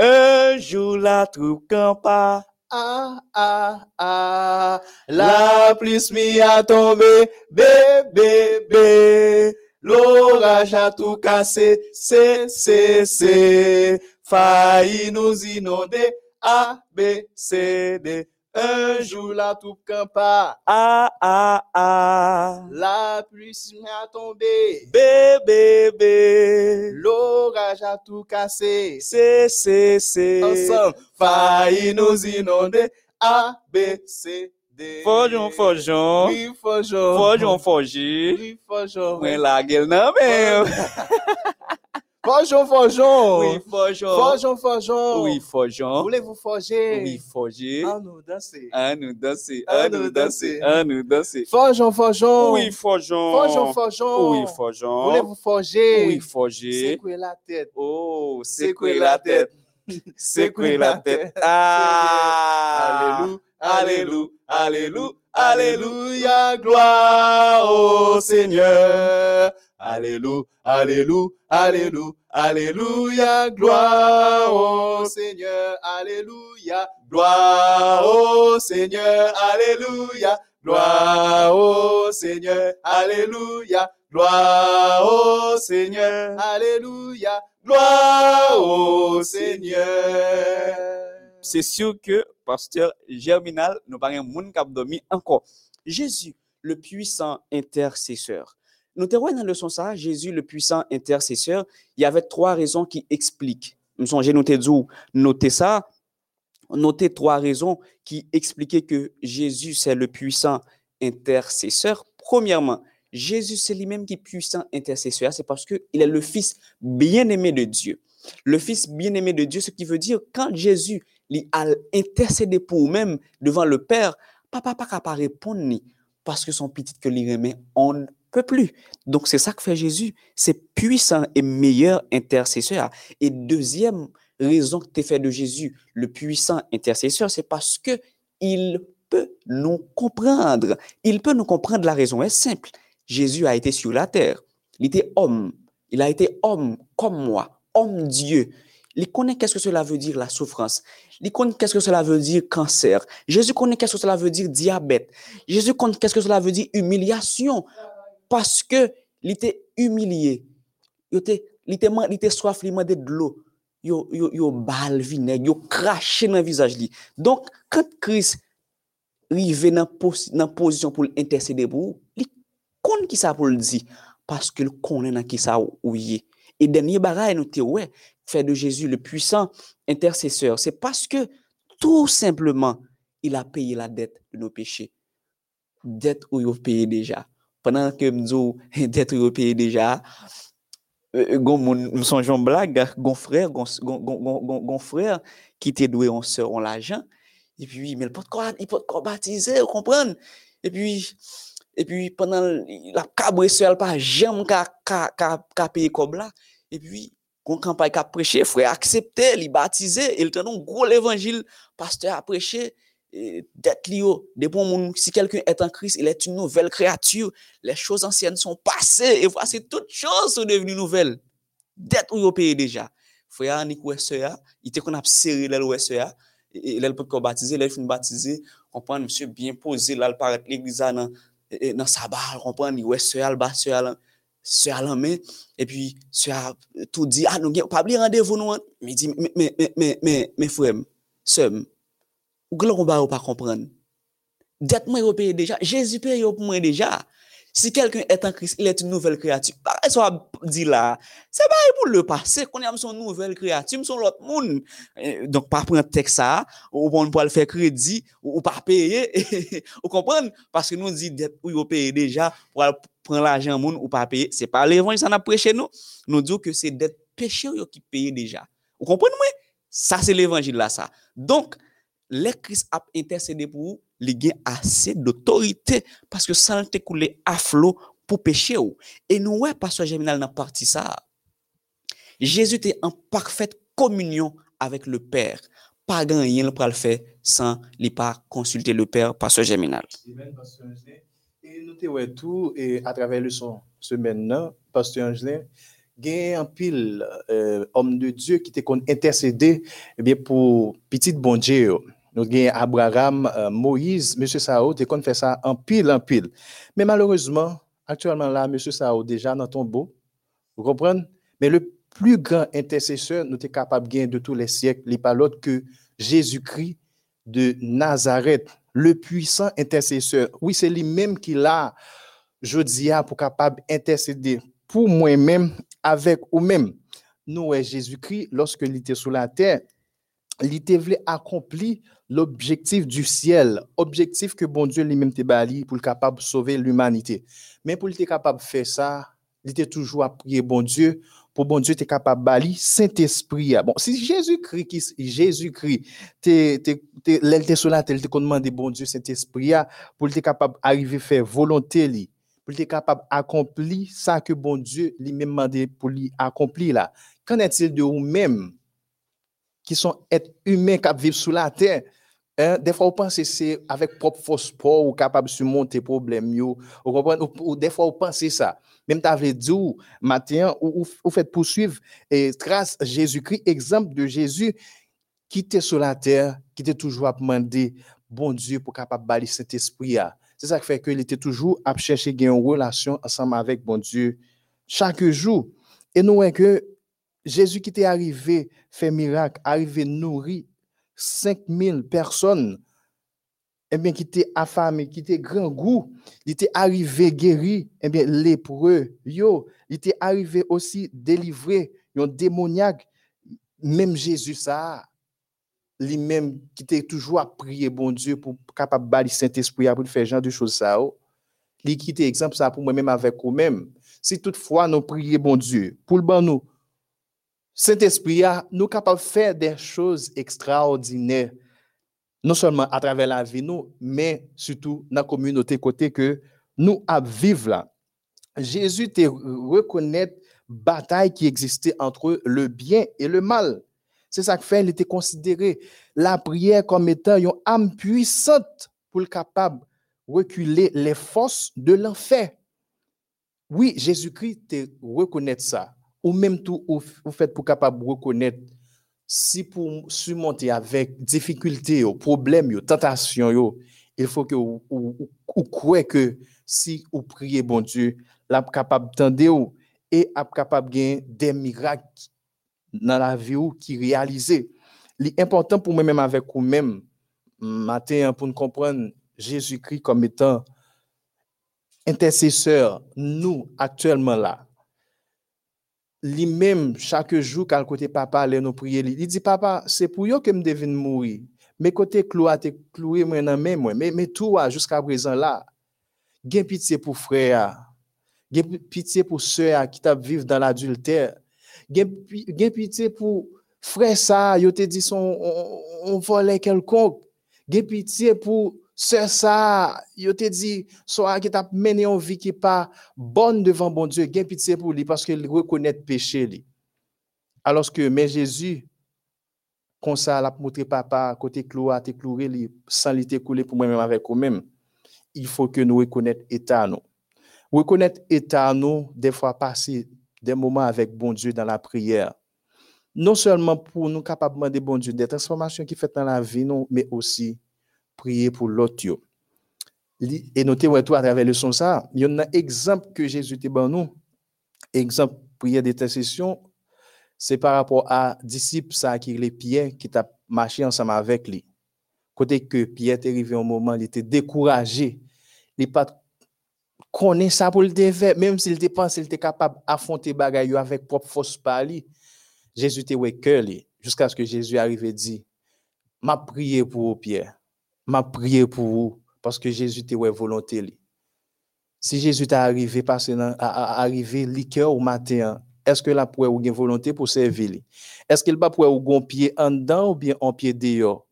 Un jour la troupe campa. Ah, ah, ah, la pluie a tombé, bébé, bébé. L'orage a tout cassé, c'est, c'est, c'est. Failli nous inonder, A, B, C, D. Un jour la tout campa, Ah, ah, ah. la pluie m'a tombé, Bébé, bébé. l'orage a tout cassé. C'est, c'est, c'est. Ensemble, failli nous inonder, A, B, C, D. Fojon, fojon. Oui, fojon. Fojon, foji. Oui, fojon. Mwen la gel nan men. Fojon, fojon. Oui, fojon. Fojon, fojon. Oui, fojon. Voulez-vous forger? Oui. Ah, nous danser. An nou danse, Ah, an nou nou danse, danse. an nou danse. Fojon, fojon. Oui, fojon. Fojon, fojon. Oui, fojon. Voulez-vous forger? Oui. Secouez la tête. Oh, secouez la tête. Secouez la tête. Ah. Alléluia, alléluia, alléluia, gloire au Seigneur. Alléluia, alléluia, alléluia, alléluia, gloire au Seigneur. Alléluia, gloire au Seigneur. Alléluia, gloire au Seigneur. Alléluia, gloire au Seigneur. Alléluia, gloire au Seigneur. C'est sûr que pasteur Germinal nous parle moun kap dormi encore. Jésus, le puissant intercesseur. Nous te dans le son ça, Jésus, le puissant intercesseur, il y avait trois raisons qui expliquent. Nous songez noter dit noter ça, noter trois raisons qui expliquaient que Jésus c'est le puissant intercesseur. Premièrement, Jésus c'est lui-même qui est puissant intercesseur, c'est parce que il est le fils bien-aimé de Dieu. Le fils bien-aimé de Dieu, ce qui veut dire quand Jésus il a intercédé pour nous-mêmes devant le Père, papa pas capable répondre ni parce que son petit que lui remet, on ne peut plus. Donc c'est ça que fait Jésus, c'est puissant et meilleur intercesseur. Et deuxième raison que tu fait de Jésus le puissant intercesseur, c'est parce que il peut nous comprendre. Il peut nous comprendre. La raison est simple. Jésus a été sur la terre. Il était homme. Il a été homme comme moi, homme Dieu. Il connaît qu'est-ce que cela veut dire la souffrance? Il connaît qu'est-ce que cela veut dire cancer? Jésus connaît qu'est-ce que cela veut dire diabète? Jésus connaît qu'est-ce que cela veut dire humiliation? Parce que il était humilié. Il était, il était, il soif, il demandait de l'eau. Yo, yo bal vinaigre, yo craché dans le visage. Donc, quand Christ arrive dans la position pour intercéder pour vous, il connaît qui ça pour le dire? Parce qu'il connaît dans qui ça. Et dernier bagaille, nous te ouais, fait de Jésus le puissant intercesseur. C'est parce que tout simplement, il a payé la dette de nos péchés. Dette où il a payé déjà. Pendant que nous dette où il a payé déjà, euh, gon moun, m son jon blag, gon frère, gon, frère qui était doué en sœur en l'argent. Et puis, mais il peut quoi baptiser, vous comprenez? Et puis, E pi penan la kabwe sel pa jem ka, ka, ka, ka peye kob la. E pi kon kampay ka preche, fwe aksepte, li batize, el tenon gwo l'evangil, pasteur a preche, det li yo. Depon moun, si kelkun et an kris, il et une nouvel kreatur, les choses anciennes sont passées, et voici toutes choses sont devenues nouvelles. Det ou yo peye deja. Fwe a anik wè se ya, ite kon ap seri lèl wè se ya, lèl pot kon batize, lèl fin batize, kompon msè bien pose lal paret l'eglisa nan E, e, nan sabal, kompren, wè sè al ba, sè al an, sè al an men, e pi sè al tout di, ah nou gen, pabli randevou nou an, mi di, me, me, me, me, me, me fwem, sèm, ou glon ba ou pa kompren, det mwen yo peye deja, jesu peye yo pou mwen deja, Si quelqu'un est en Christ, il est une nouvelle créature. Pareil, ça dit là, c'est pas pour le passé, qu'on est son nouvelle créature, son l'autre monde. Donc, pas prendre texte ça, ou on pour le faire crédit, ou pas payer, vous comprenez? Parce que nous dit dette ou yo paye déjà, pour prendre l'argent moun ou pas payer. C'est pas l'évangile, ça n'a prêché nous. Nous disons que c'est dette péché yo qui paye déjà. Vous comprenez, moi? Ça, c'est l'évangile là, ça. Donc, les Christ a intercédé pour vous, li gen ase d'autorite paske sa lan te koule aflo pou peche ou. E nou wè paswa Jeminal nan parti sa. Jezu te an parfet komunyon avèk le Père. Pa gan yen l pral fè san li pa konsulte le Père paswa Jeminal. E nou te wè tou a travè le son semen nan, paswa Jeminal, gen an pil euh, om de Diyo ki te kon intercede eh pou pitit bon Diyo. Nous gen Abraham, euh, Moïse, monsieur Sao te kon fait ça en pile en pile. Mais malheureusement, actuellement là, monsieur Sao déjà dans tombeau. Vous comprenez? Mais le plus grand intercesseur, nous sommes capables de de tous les siècles, n'est pas l'autre que Jésus-Christ de Nazareth, le puissant intercesseur. Oui, c'est lui-même qui l'a, je dis, pour capable intercéder pour moi-même, avec ou même. Nous, Jésus-Christ, lorsque il était sur la terre, voulu accomplir l'objectif du ciel, objectif que bon Dieu lui-même te bali pour le capable de sauver l'humanité. Mais pour être capable de faire ça, il était toujours à prier bon Dieu pour bon Dieu, tu capable de bali Saint-Esprit. Bon, si Jésus-Christ, Jésus-Christ, t'es, t'es, t'es, sur la terre, il te demandé bon Dieu, Saint-Esprit, pour être capable d'arriver à faire volonté, pour être capable d'accomplir ça que bon Dieu lui-même demandé pour lui accomplir là. Qu'en est-il de vous-même? Qui sont êtres humains qui vivent sur la terre? Hein, des fois, vous pensez que c'est avec propre force sport ou capable de surmonter problème? Ou, ou des fois, vous pensez ça. Même tu avais dit, matin, ou, ou, faites poursuivre et trace Jésus-Christ, exemple de Jésus qui était sur la terre, qui était toujours à demander bon Dieu pour capable bali cet esprit là. C'est ça qui fait qu'il était toujours à chercher une relation ensemble avec bon Dieu chaque jour. Et nous voyons que Jésus qui était arrivé fait miracle, arrivé nourri 5000 personnes, eh bien, qui étaient affamés, qui étaient grand goût, il était arrivé guéri, eh bien, lépreux, yo, il était arrivé aussi délivré, un démoniaque, même Jésus, ça, lui-même, qui était toujours à prier, bon Dieu, pour capable de Saint-Esprit, pour faire genre de choses, ça, oh. Li qui était exemple, ça, pour moi-même, avec vous-même. Si toutefois, nous prions, bon Dieu, pour le bon nous, Saint-Esprit, nous capables de faire des choses extraordinaires, non seulement à travers la vie, nous, mais surtout dans la communauté côté que nous vivre là. Jésus te reconnaît bataille qui existait entre le bien et le mal. C'est ça que fait, il était considéré la prière comme étant une âme puissante pour le capable reculer les forces de l'enfer. Oui, Jésus-Christ te reconnaît ça ou même tout ou, ou fait pour capable reconnaître si pour surmonter avec difficulté, yo, problème, yo, il faut que ou, ou, ou- ou croire que si vous priez bon Dieu, la capable d'entendre et a capable de des miracles dans la vie ou qui réalisé. L'important pour moi-même avec vous-même, matin, pour nous comprendre Jésus-Christ comme étant intercesseur, nous, actuellement là, lui-même, chaque jour, quand côté papa allait nous prier, il dit, papa, c'est pour yo que me devine mourir. Mais côté cloué, te cloué, moi, nan men, moi. Mais, mais toi, jusqu'à présent là, gen pitié pour frère, Gen pitié pour ceux qui t'a vivent dans l'adultère. Gen pitié pour frère ça, yo te dit son on, on volait quelconque. Gen pitié pour sœur ça, yo te dit soit qui t'a mené une vie qui pas bonne devant bon Dieu. Pitié pour lui parce qu'il reconnaît péché lui. Alors que mais Jésus comme ça l'a montré papa côté cloua te cloué sans te coulé pour moi-même avec vous-même. Il faut que nous reconnaître état nous. Reconnaître état nous des fois passer des moments avec bon Dieu dans la prière. Non seulement pour nous capables de bon Dieu des transformations qui fait dans la vie mais aussi prier pour l'autre. Et notez ouais, tout à travers le son ça, il y en a exemple que Jésus te ban nous. Exemple prière d'intercession, c'est par rapport à disciple ça qui les Pierre qui t'a marché ensemble avec lui. Côté que Pierre est arrivé un moment, il était découragé. Il pas connaît ça pour le faire, même s'il était pensé, il était capable d'affronter bagaille avec propre force par lui. Jésus était cœur jusqu'à ce que Jésus arrive et dit m'a prié pour Pierre. M'a prié pour vous parce que Jésus était volonté lui. Si Jésus t'a arrivé dans à, à- arrivé liqueur au matin, est-ce que la pour ou gen volonté pour servir? Est-ce qu'il pas pour ou gon pied en dedans ou bien en pied dehors?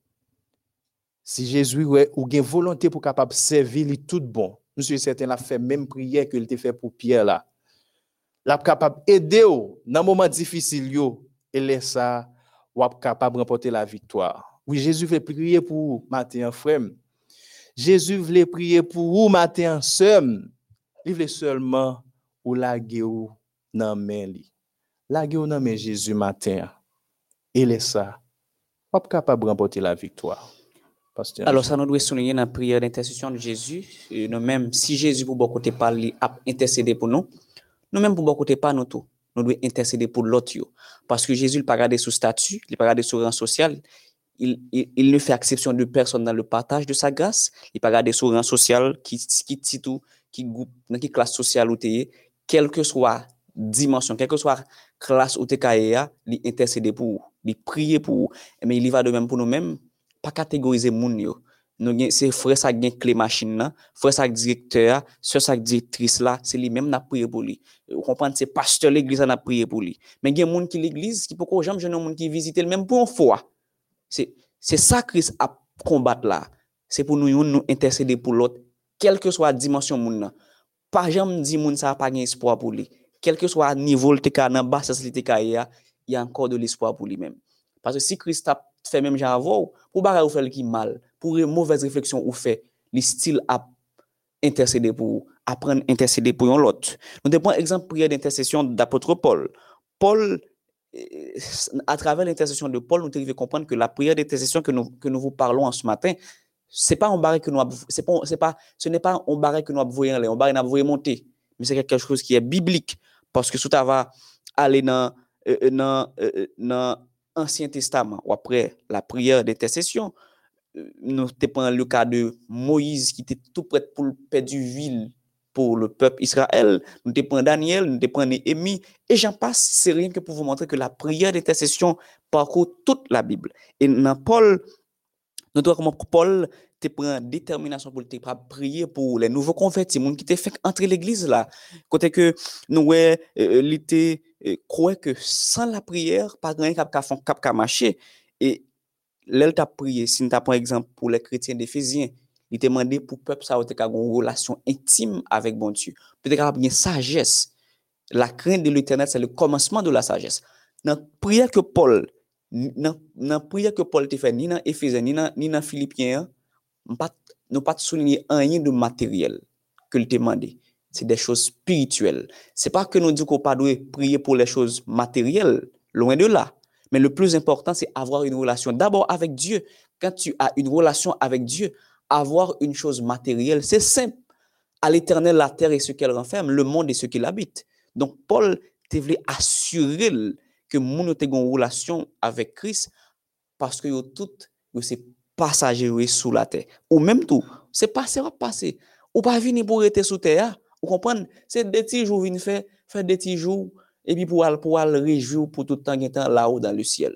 Si Jésus ou gen volonté pour capable servir lui tout bon. Monsieur certain l'a fait même prière que il t'a fait pour Pierre là. L'a capable aider dans moment difficile yo et laisse ça ou ap capable remporter la victoire. Oui, Jésus veut prier pour vous, matin frère. Jésus voulait prier pour vous matin seul. Il voulait seulement ou laguer ou nan men li. Laguer ou nan men Jésus matin. Et laisse ça. Ap capable remporter la victoire. Pasteur. Alors, ça nous doit souligner dans la prière d'intercession de Jésus. Et nous-mêmes, si Jésus, pour beaucoup côté pas, lui, a intercédé pour nous, nous-mêmes, pour beaucoup côté pas, nous tout, nous devons intercéder pour l'autre. Parce que Jésus, il pas regardé sous statut, il pas regardé sur rang social, il, il, il, ne fait exception de personne dans le partage de sa grâce. Il parle des sourires sociales qui, qui, qui, qui groupe, dans qui classe sociale ou quelle que soit dimension, quelle que soit classe ou il intercède pour, il prie pour, mais il y va de même pour nous-mêmes, pas catégoriser moun yo. Nou se fre sa gen kle machin nan, fre sa direkteur, se sa direktris la, se li menm na priye pou li. Ou kompante se pasteur l'eglise na priye pou li. Men gen moun ki l'eglise ki poko jam jenon moun ki vizite l menm pou an fwa. C'est ça Christ a combattre là. C'est pour nous nous intercéder pour l'autre, quelle que soit la dimension moun nan. Pas jamais dit moun ça pas espoir pour lui. Quel que soit niveau le ka nan bas le ka il y a encore de l'espoir pour lui-même. Parce que si Christ a fait même avant, pour ou faire qui mal, pour une mauvaise réflexion ou fait, le style a intercéder pour apprendre intercéder pour un l'autre. Nous devons prendre exemple prière d'intercession d'apôtre Paul. Paul à travers l'intercession de Paul, nous devons comprendre que la prière d'intercession que nous, que nous vous parlons en ce matin, c'est pas un barré que nous c'est pas pas ce n'est pas un barré que nous en l'air, un barré nous monter, mais c'est quelque chose qui est biblique. Parce que tout ça va aller dans euh, euh, dans euh, dans Ancien Testament ou après la prière d'intercession, nous te prend le cas de Moïse qui était tout prêt pour perdre ville pour le peuple Israël, nous prend Daniel, nous te prend Néhémie, et j'en passe, c'est rien que pour vous montrer que la prière d'intercession parcourt toute la Bible. Et dans Paul, nous devons comment Paul te prend détermination pour te prier pour les nouveaux convertis, gens qui te fait entrer l'église là. Côté que nous ouais, euh, il était euh, croit que sans la prière, pas rien cap cap cap marcher et l'elle t'a prié, si nous exemple pour les chrétiens d'Éphésiens, il t'a demandé pour peuple ça te une relation intime avec bon Dieu. Peut-être capable une sagesse. La crainte de l'Éternel, c'est le commencement de la sagesse. Dans la prière que Paul dans que Paul te fait ni dans Éphésiens ni dans ni dans Philippiens, nous pas souligner rien de matériel que le demandé. C'est des choses spirituelles. C'est pas que nous disons qu'on pas doit prier pour les choses matérielles, loin de là. Mais le plus important, c'est avoir une relation d'abord avec Dieu. Quand tu as une relation avec Dieu, avoir une chose matérielle, c'est simple. À l'éternel, la terre et ce qu'elle renferme, le monde et ce qu'il habite. Donc, Paul te voulait assurer que mon te une relation avec Christ parce que tout c'est passager sous la terre. Ou même tout, c'est passé va passer. Ou pas venir pour rester sous terre. Vous comprenez? C'est des petits jours venir faire faire des petits jours et puis pour aller pour aller réjouir pour tout le temps là-haut dans le ciel.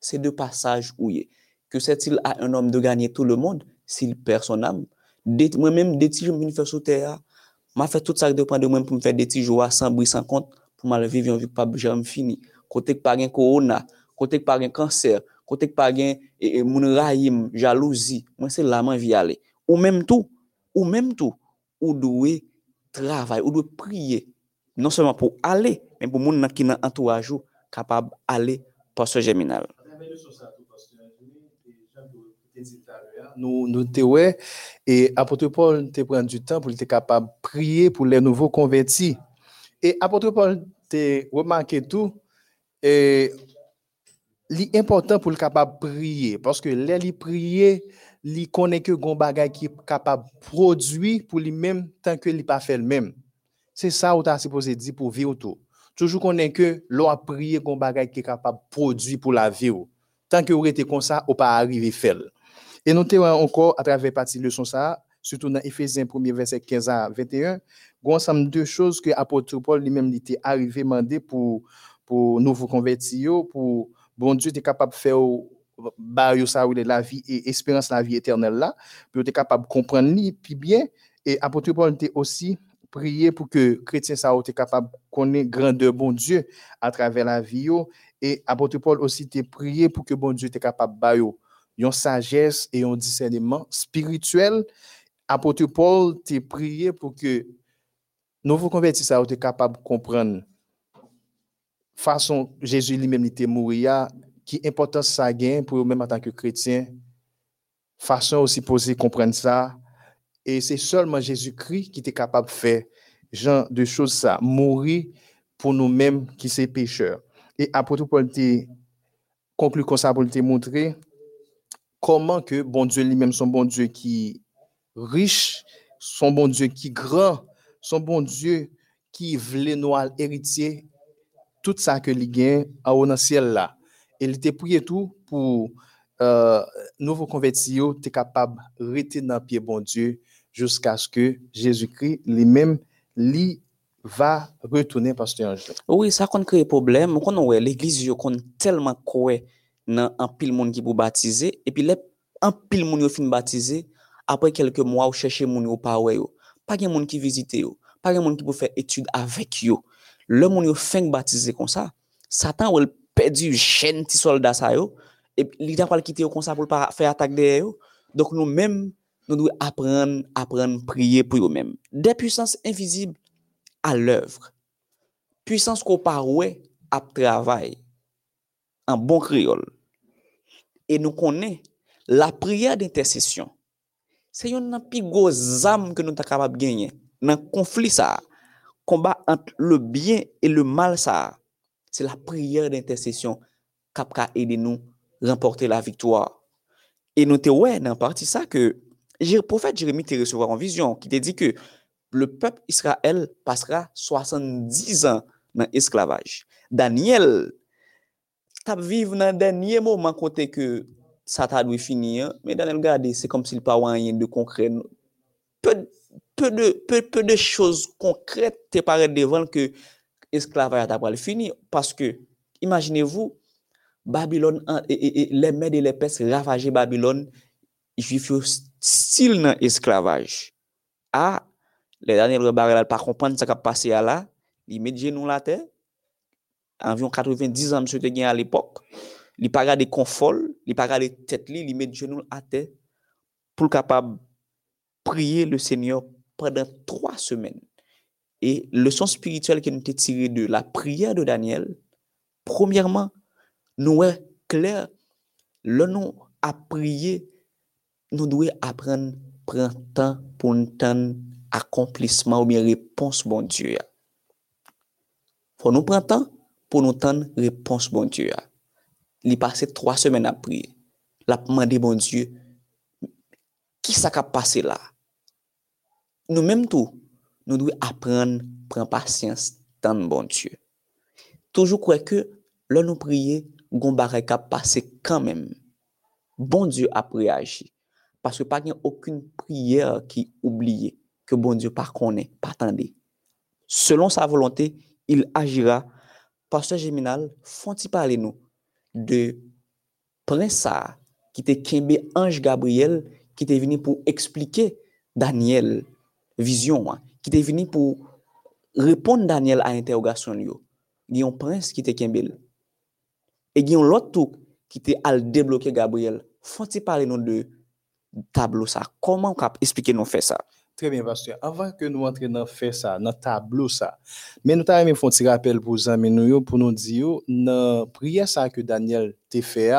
C'est deux passages où il est. Que c'est-il à un homme de gagner tout le monde sil per son am. Mwen menm detijou mwen fè sou tè ya, mwen fè tout sak depan de mwen pou mwen fè detijou a san bris, san kont, pou mwen reviv yon vik pa bjèm fini. Kote k pa gen korona, kote k pa gen kanser, kote k pa gen e, e, moun rayim, jalouzi, mwen se la mwen vi ale. Ou menm tou, ou menm tou, ou dwe travay, ou dwe priye, non seman pou ale, men pou moun nan ki nan antouajou kapab ale pas se jeminal. Mwen menm sou sa tou, pas se jeminal, jan dwe, te zil tale, Nous, nous te ouais, et apôtre Paul te prend du temps pour être capable de prier pour les nouveaux convertis. Et apôtre Paul te remarqué tout, et l'important pour le capable de prier, parce que là, il prier, il connaît que gon qui est capable de produire pour lui-même tant que il pas fait le même. C'est ça où tu as supposé dire pour vivre tout. Toujours connaît que l'on a prié gon qui est capable de produire pour la vie. ou. Tant que vous êtes comme ça, ou pas arriver faire. Et nous te encore à travers partie leçon surtout dans Éphésiens 1er verset 15 à 21, gon ensemble de choses que apôtre Paul lui-même était arrivé demander pour pour nouveaux convertis yo, pour bon Dieu était capable de faire au- ba yo ça ou la vie et espérance la vie éternelle là, puis était capable de comprendre bien. Et apôtre Paul était aussi prier pour que chrétien ça était capable de connaître grandeur bon Dieu à travers la vie et apôtre Paul aussi était prié pour que bon Dieu était capable de ba yo une sagesse et un discernement spirituel. Apôtre Paul t'a prié pour que nouveau converti ça était capable de comprendre façon Jésus lui-même était mourir, qui importance ça pour eux-mêmes en tant que chrétien, façon aussi posée comprendre ça. Et c'est seulement Jésus-Christ qui était capable de faire genre de choses ça, mourir pour nous-mêmes qui sommes pécheurs. Et apôtre Paul t'a conclu comme ça pour te montrer comment que bon Dieu lui-même, son bon Dieu qui riche, son bon Dieu qui grand, son bon Dieu qui voulait nous héritier tout ça que il gagne dans le ciel là. Il était prié tout pour euh, nouveau converti yo t'es capable de rester dans le pied bon Dieu jusqu'à ce que Jésus-Christ lui-même lui va retourner pasteur Ange. Oui, ça kon kreye problème. L'église tellement nan an pil moun ki pou batize, epi lep an pil moun yo fin batize, apre kelke mwa ou chèche moun yo pa wè yo. Pa gen moun ki vizite yo, pa gen moun ki pou fè etude avèk yo. Le moun yo fènk batize kon sa, satan wèl pedi jen ti solda sa yo, epi li dan pal kite yo kon sa pou pa fè atak de yo. Dok nou mèm, nou dwe apren, apren priye pou yo mèm. De puissance invisible a l'œuvre. Puissance ko pa wè ap travay. An bon kriol. E nou konen, la priya d'intercession, se yon nan pi go zam ke nou ta kapab genyen, nan konflik sa, komba ant le bien e le mal sa, se la priya d'intercession kap ka ede nou remporte la viktoar. E nou te wè nan parti sa ke, profet Jeremie te resevar an vizyon, ki te di ke, le pep Israel pasra 70 an nan esklavaj. Daniel, tap viv nan denye mouman kote ke sa ta dwe fini an, men dan el gade, se kom si l pa wanyen de konkre. Pe, pe, pe, pe de chos konkre te pare devan ke esklavaj ta pral fini, paske, imaginevou, Babylon, e, e, e, le med e le pes ravaje Babylon, jif yo stil nan esklavaj. A, le danel rebare la pa kompande sa kap pase ya la, li medje nou la te, anvion 90 an msye te gen al epok, li pa gade konfol, li pa gade tet li, li met genou ate pou kapab priye le Seigneur predan 3 semen. Et leçon spirituelle ki nou te tire de la priye de Daniel, premièrement, nou e kler, le nou a priye, nou dwe apren pren tan pou nou tan akomplisman ou bien repons bon Dieu. Fon nou pren tan, pou nou tan repons bon Diyo a. Li pase 3 semen ap priye. La pman de bon Diyo, ki sa ka pase la? Nou menm tou, nou dwi apren, pren pasyans, tan bon Diyo. Toujou kwe ke, lò nou priye, goun bare ka pase kan menm. Bon Diyo ap reagi. Paske pa gen akoun priye ki oubliye, ke bon Diyo pa konen, pa tende. Selon sa volonté, il agira pasteur Geminal, fon-ti pale nou de prensa ki te kembe Ange Gabriel ki te vini pou explike Daniel vizyon an, ki te vini pou repon Daniel an interrogasyon yo. Gyon prens ki te kembe l. E gyon lot tou ki te al debloke Gabriel. Fon-ti pale nou de tablo sa. Koman kap explike nou fe sa? Très bien, pasteur. Avant que nous entrions dans faire ça, dans tableau ça, mais nous avons fait un petit rappel pour nous pour nous dire, dans la prière ça que Daniel t'a fait,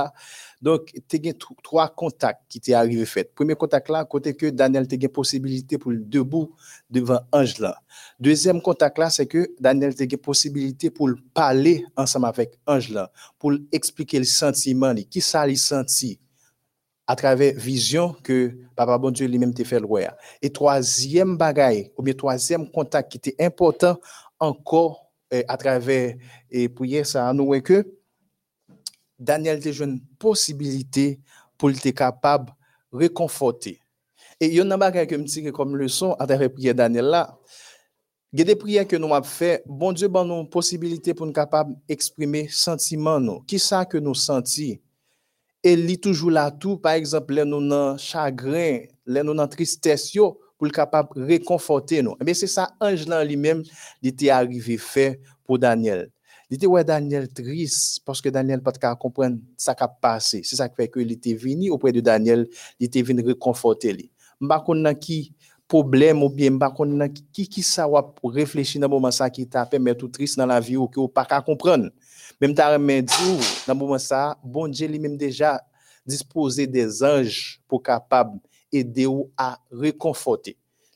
donc, tu as trois contacts qui t'est arrivé fait. Premier contact là, que Daniel a possibilité pour le debout devant ange là. Deuxième contact là, c'est que Daniel a possibilité pour parler ensemble avec ange pour expliquer le sentiment, qui ça lui senti à travers vision que Papa bon Dieu lui-même t'a fait roi. Et troisième bagaille, ou bien troisième contact qui était important encore eh, à travers et prière ça, nous que Daniel a une possibilité pour être capable de réconforter. Et il y a un bagage que me comme leçon à travers prière Daniel là. Il y a des prières que nous avons fait, bon Dieu ben nous possibilité pour nous capable d'exprimer sentiments nous. Qui ça que nous senti? Et il toujours là tout, par exemple, dans chagrin, dans tristesse pour le capable réconforter nous. Mais c'est ça ange là lui-même il était arrivé fait pour Daniel. Il était ouais Daniel triste parce que Daniel pas comprendre ça qui a passé. C'est ça qui fait que il était venu auprès de Daniel, il était venu réconforter lui. M'pa connait qui problème ou bien m'pa connait qui qui ça va réfléchir dans moment ça qui t'a permis tout triste dans la vie ou que pas qu'à comprendre. Mem ta remen di ou, nan mouman sa, bon Dje li mem deja dispose de zanj pou kapab ede ou a rekonfote.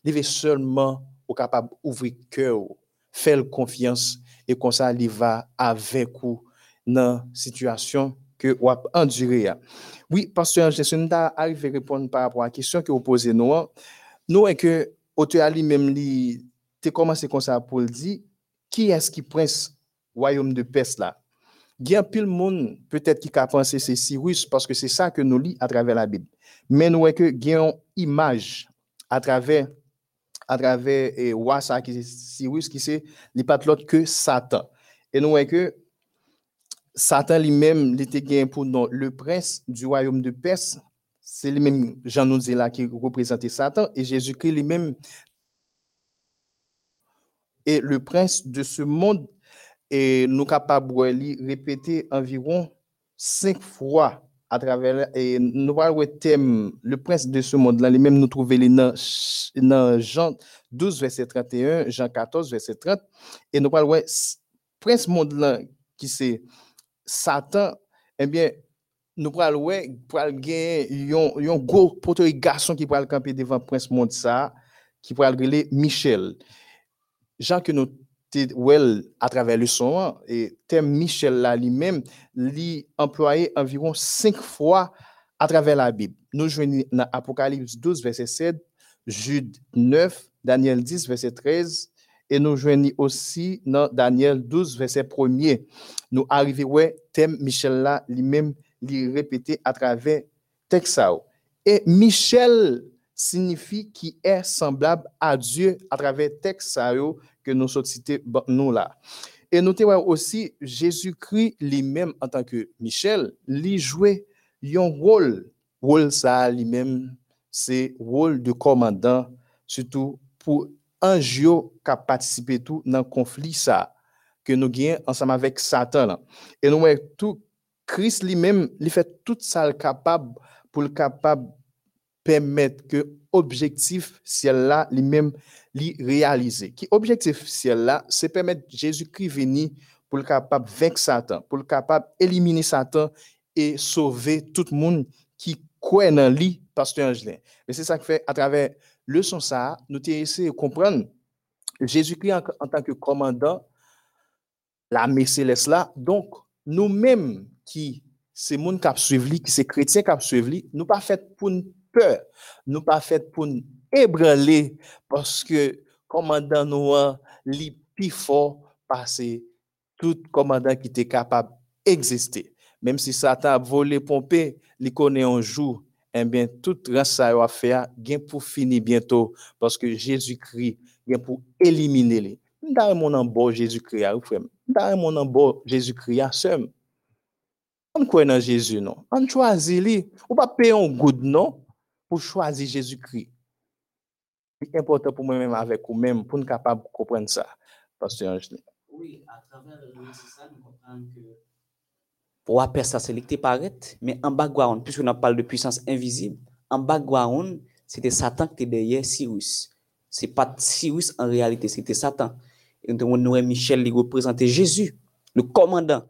Li ve seulement ou kapab ouvri kè ou, fèl konfians, e konsa li va avek ou nan situasyon ke wap endure ya. Oui, pastor Angelson, ta arrive repon par rapport a kisyon ki ou pose nou an, nou en ke ote ali mem li te komanse konsa pou li di, ki eski prens wayom de pes la? Il y a de monde peut-être qui a pensé c'est Cyrus parce que c'est ça que nous lisons à travers la Bible. Mais nous, est que il y a une image à travers à travers et ça qui Cyrus qui c'est n'est que Satan. Et nous voyons que Satan lui-même il était gagné pour nous, le prince du royaume de Perse. C'est lui-même Jean nous qui représentait Satan et Jésus-Christ lui-même est le prince de ce e nou kapab wè li repete environ 5 fwa a travèl, e nou wè wè tem le prens de se mond lan, li mèm nou trouve li nan, nan Jean 12 verset 31, Jean 14 verset 30, e nou wè wè prens mond lan ki se Satan, eh ebyen, Nou pral wè, pral gen yon, yon go potoy gason ki pral kampe devan prins Mondsa, ki pral grele Michel. Jan ke nou à travers le son et thème Michel là lui-même lui employé environ cinq fois à travers la Bible. Nous jouons dans Apocalypse 12 verset 7, Jude 9, Daniel 10 verset 13 et nous jouons aussi dans Daniel 12 verset 1 Nous arrivons ouais thème Michel là lui-même lui répété à travers texte Et Michel signifie qui est semblable à Dieu à travers texte que nous sommes cités nous là. Et notez aussi, Jésus-Christ lui-même, en tant que Michel, lui jouait un rôle. Rôle ça lui-même, c'est rôle de commandant, surtout pour un jeu qui a participé tout dans le conflit ça, que nous gagnons ensemble avec Satan. Et nous voyons tout, Christ lui-même, il fait tout ça capable pour le capable permettre que objectif ciel là lui-même li réaliser. Qui objectif ciel là, c'est permettre Jésus-Christ venir pour le capable vaincre Satan, pour le capable éliminer Satan et sauver tout le monde qui croit dans lui, pasteur Angelin. Mais c'est ça que fait à travers le son ça, nous essayé de comprendre Jésus-Christ en, tant que commandant l'armée céleste là. Donc nous-mêmes qui c'est monde qui suivi, qui c'est chrétien qui suivi, nous pas fait pour peur, nous pas fait pour nous ébranler parce que commandant nous li plus fort passer tout commandant qui était capable d'exister. Même si Satan a volé pompé, il connaît un jour, eh bien, tout ça a faire, bien pour finir bientôt, parce que Jésus-Christ vient pour éliminer les. Dans mon bon Jésus-Christ, dans mon bon Jésus-Christ, seul. On croit dans Jésus, non? On choisit lui. Ou pas payer un good, non? Pour choisir Jésus-Christ. C'est important pour moi-même avec vous-même pour nous capable de comprendre ça, Pasteur Angeli. Oui, à travers le ça, nous comprenons que pour appeler ça, c'est paraît, mais en background, puisqu'on parle de puissance invisible, en background, c'était Satan qui était derrière Cyrus. C'est pas Cyrus en réalité, c'était Satan. Et nous Michel, il représentait Jésus, le commandant,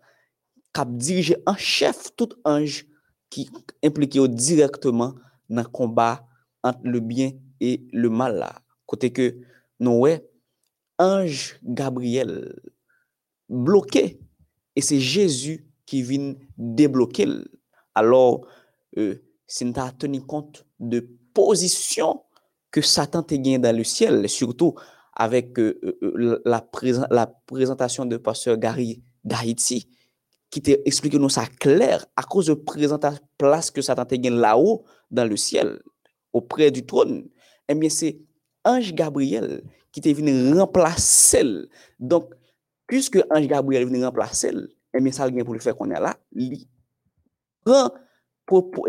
qui a dirigé en chef tout ange qui impliquait directement le combat entre le bien et le mal. Côté que Noé, ange Gabriel bloqué et c'est Jésus qui vient débloquer. Alors, euh, c'est à tenir compte de position que Satan t'a gagné dans le ciel, surtout avec euh, euh, la, la présentation de pasteur Gary d'Haïti, qui t'a expliqué nous ça clair à cause de présentation place que Satan t'a gagné là-haut dans le ciel auprès du trône eh bien c'est ange Gabriel qui t'est venu remplacer. Donc puisque ange Gabriel est venu remplacer eh bien ça vient pour le faire qu'on est là il prend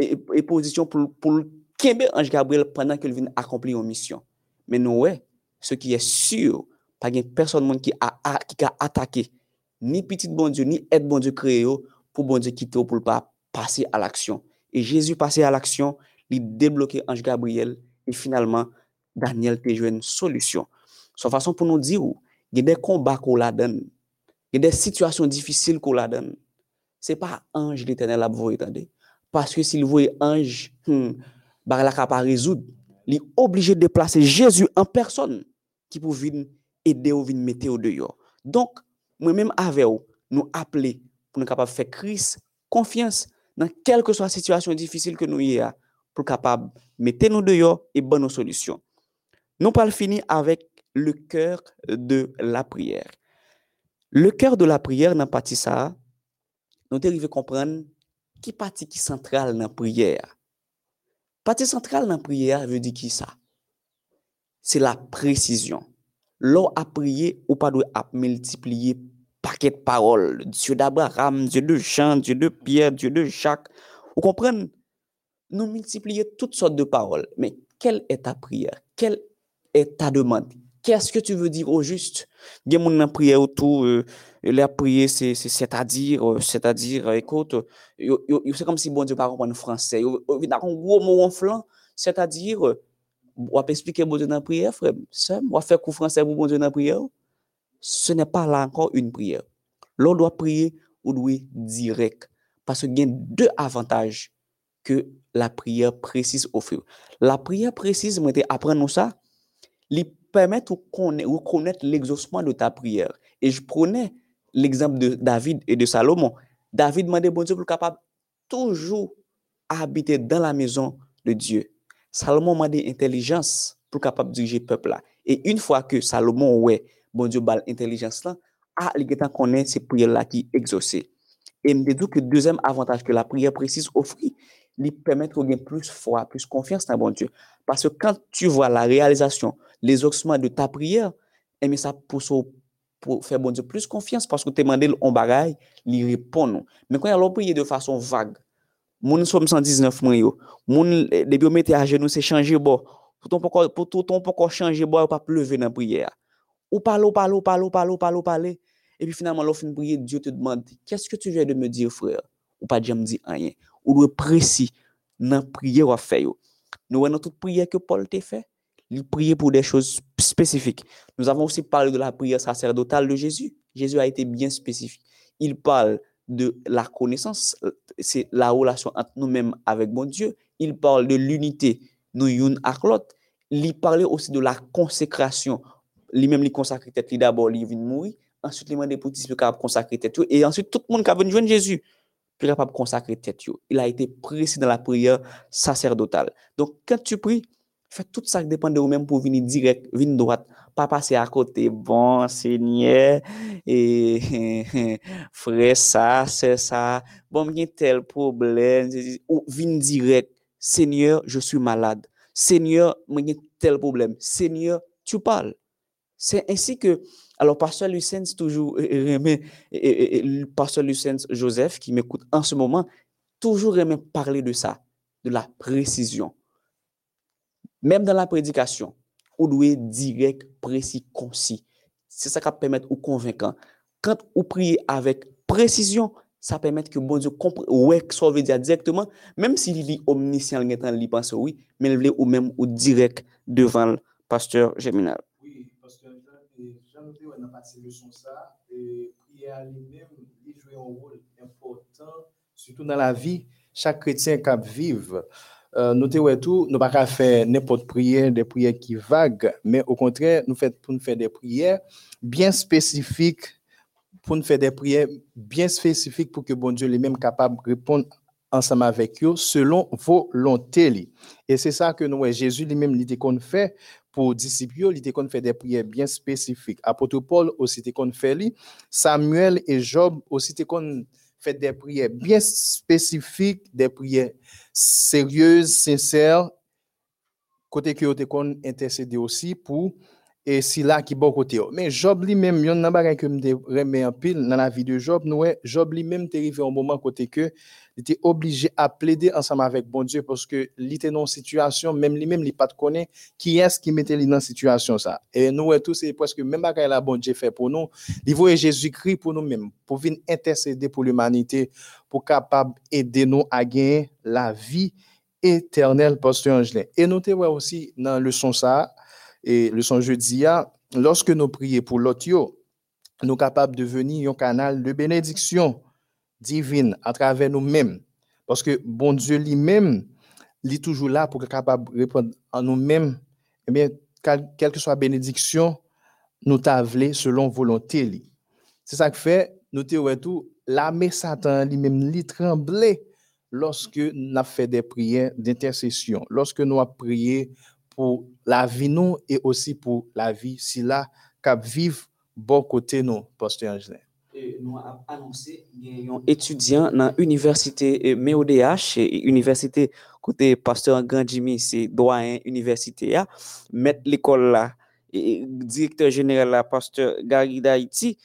et position pour pour qu'aimer ange Gabriel pendant qu'il vient accomplir une mission. Mais nous ouais ce qui est sûr pas gain personne qui a, a qui a attaqué ni petit bon Dieu, ni aide bon Dieu créé pour bon Dieu quitter pour pas passer à l'action. Et Jésus passé à l'action, il débloquait Ange Gabriel et finalement, Daniel te joué une solution. Son façon pour nous dire, il y a des combats qu'on la donne, il y a des situations difficiles qu'on la donne. Ce n'est pas Ange l'éternel à vous attendez. Parce que s'il voit Ange, hmm, bah, la pas résoudre, il est obligé de déplacer Jésus en personne qui pour aider ou venir mettre au dehors. Donc, mwen menm ave ou, nou aple pou nou kapab fè kris, konfians nan kelke so a situasyon difisil ke nou ye a, pou kapab mette nou deyo e ban nou solisyon. Nou pal fini avèk le kèr de la prière. Le kèr de la prière nan pati sa, nou te rive kompran ki pati ki sentral nan prière. Pati sentral nan prière ve di ki sa. Se la presisyon. Lò a priye ou pa dwe ap multipliye paquet de paroles. Dieu d'Abraham, Dieu de Jean, Dieu de Pierre, Dieu de Jacques. Vous comprenez? Nous multiplions toutes sortes de paroles. Mais quelle est ta prière? Quelle est ta demande? Qu'est-ce que tu veux dire au juste? Il y a mon prière autour, euh, la prière, c'est, c'est-à-dire, euh, c'est-à-dire, écoute, c'est comme si bon Dieu parle en français. Il a un gros mot en flanc, c'est-à-dire, on va expliquer bon Dieu dans la prière, frère, on va faire coup français pour bon Dieu dans la prière. Ce n'est pas là encore une prière. L'on doit prier ou doit direct. Parce qu'il y a deux avantages que la prière précise offre. La prière précise, moi, apprendre ça, permettre de reconnaître l'exaucement de ta prière. Et je prenais l'exemple de David et de Salomon. David demandait bon Dieu pour capable toujours habiter dans la maison de Dieu. Salomon m'a dit intelligence pour capable diriger le peuple. Et une fois que Salomon ouais bon Dieu bal intelligence là ah li getan connaît c'est prière là qui exaucé et me dit que deuxième avantage que la prière précise offrir lui permettre de gagner plus foi plus confiance dans bon Dieu parce que quand tu vois la réalisation les ossements de ta prière et mais ça pousse au pou fè bon Diyo plus konfians, paske te mande l on bagay, li repon nou. Men kon yalò priye de fason vague, moun som 119 mwen yo, moun debyo mette a genou se chanje bo, pou ton poko chanje bo, ou pa pleve nan priye a. Ou parler, ou parler, ou parler, ou parler, ou parler, ou parler. Et puis finalement, lorsque tu prier, Dieu te demande, qu'est-ce que tu viens de me dire, frère? Ou pas déjà me dire rien. Ou doit précis dans la prière à faire. Nous voyons toute prière que Paul t'a fait. Il priait pour des choses spécifiques. Nous avons aussi parlé de la prière sacerdotale de Jésus. Jésus a été bien spécifique. Il parle de la connaissance, c'est la relation entre nous-mêmes avec bon Dieu. Il parle de l'unité, nous une avec l'autre. Il parlait aussi de la consécration. Lui-même, il consacre tête d'abord, il vient mourir. Ensuite, il m'a pour capable consacrer tête. Et ensuite, tout le monde qui a venu joindre Jésus, plus capable consacrer tête. Il a été précis dans la prière sacerdotale. Donc, quand tu pries, fais tout ça qui dépend de vous-même pour venir direct, venir droite, pas passer à côté. Bon, Seigneur, et frère, ça, c'est ça. Bon, il y a tel problème. Ou venir direct. Seigneur, je suis malade. Seigneur, il y a tel problème. Seigneur, tu parles. C'est ainsi que, alors, Pasteur Lucens, toujours, et, Pasteur Lucens Joseph, qui m'écoute en ce moment, toujours aimé parler de ça, de la précision. Même dans la prédication, ou doit direct, précis, concis. C'est ça qui permet ou convaincant. Quand vous priez avec précision, ça permet que bon Dieu comprenne, ouais, ça veut dire directement, même s'il est omniscient, il pense oui, mais il veut ou même ou direct devant le pasteur Géminal. La lui-même, il joue un rôle important, surtout dans la vie, chaque chrétien qui vive. Euh, nous tout, nous pas faire n'importe prière, des prières qui vagues, mais au contraire, nous faisons pour nous faire des prières bien spécifiques, pour nous faire des prières bien spécifiques pour que bon Dieu lui-même capable de répondre ensemble avec eux selon volonté. Et c'est ça que nous, Jésus lui-même, l'idée qu'on fait pour disciples, l'idée qu'on fait des prières bien spécifiques. Apôtre Paul aussi, qu'on fait, Samuel et Job aussi, qu'on fait des prières bien spécifiques, des prières sérieuses, sincères, côté que vous qu'on intercédé aussi pour et c'est là qui bon côté. Mais Job lui-même, il y a un bagage que me remet en pile dans la vie de Job, nous Job lui-même est arrivé un moment côté que il était obligé à plaider ensemble avec bon Dieu parce que il était dans une situation même lui-même il pas de connaître qui est-ce qui mettait lui dans situation ça. Et nous tous c'est presque même bagage la bon Dieu fait pour nous. Il voit Jésus-Christ pour nous-mêmes pour venir intercéder pour l'humanité pour capable aider nous à gagner la vie éternelle pasteur Angelin. Et nous aussi dans le son ça et le son jeudi, lorsque nous prions pour l'autre, nous sommes capables de devenir un canal de bénédiction divine à travers nous-mêmes. Parce que bon Dieu lui-même, il est toujours là pour être capable de répondre à nous-mêmes. Eh bien, quelle que soit la bénédiction, nous t'avons selon volonté. C'est ça que fait, nous tout, l'armée Satan lui-même, lui tremblait lorsque nous avons fait des prières d'intercession, lorsque nous avons prié pour la vie nous et aussi pour la vie si là cap vivre bon côté nous pasteur Angelin. Nous avons annoncé un étudiant dans l'université MEODH, université côté pasteur Grandjimi, c'est doyen université, mettre l'école là, directeur général là, pasteur Gary Daïti,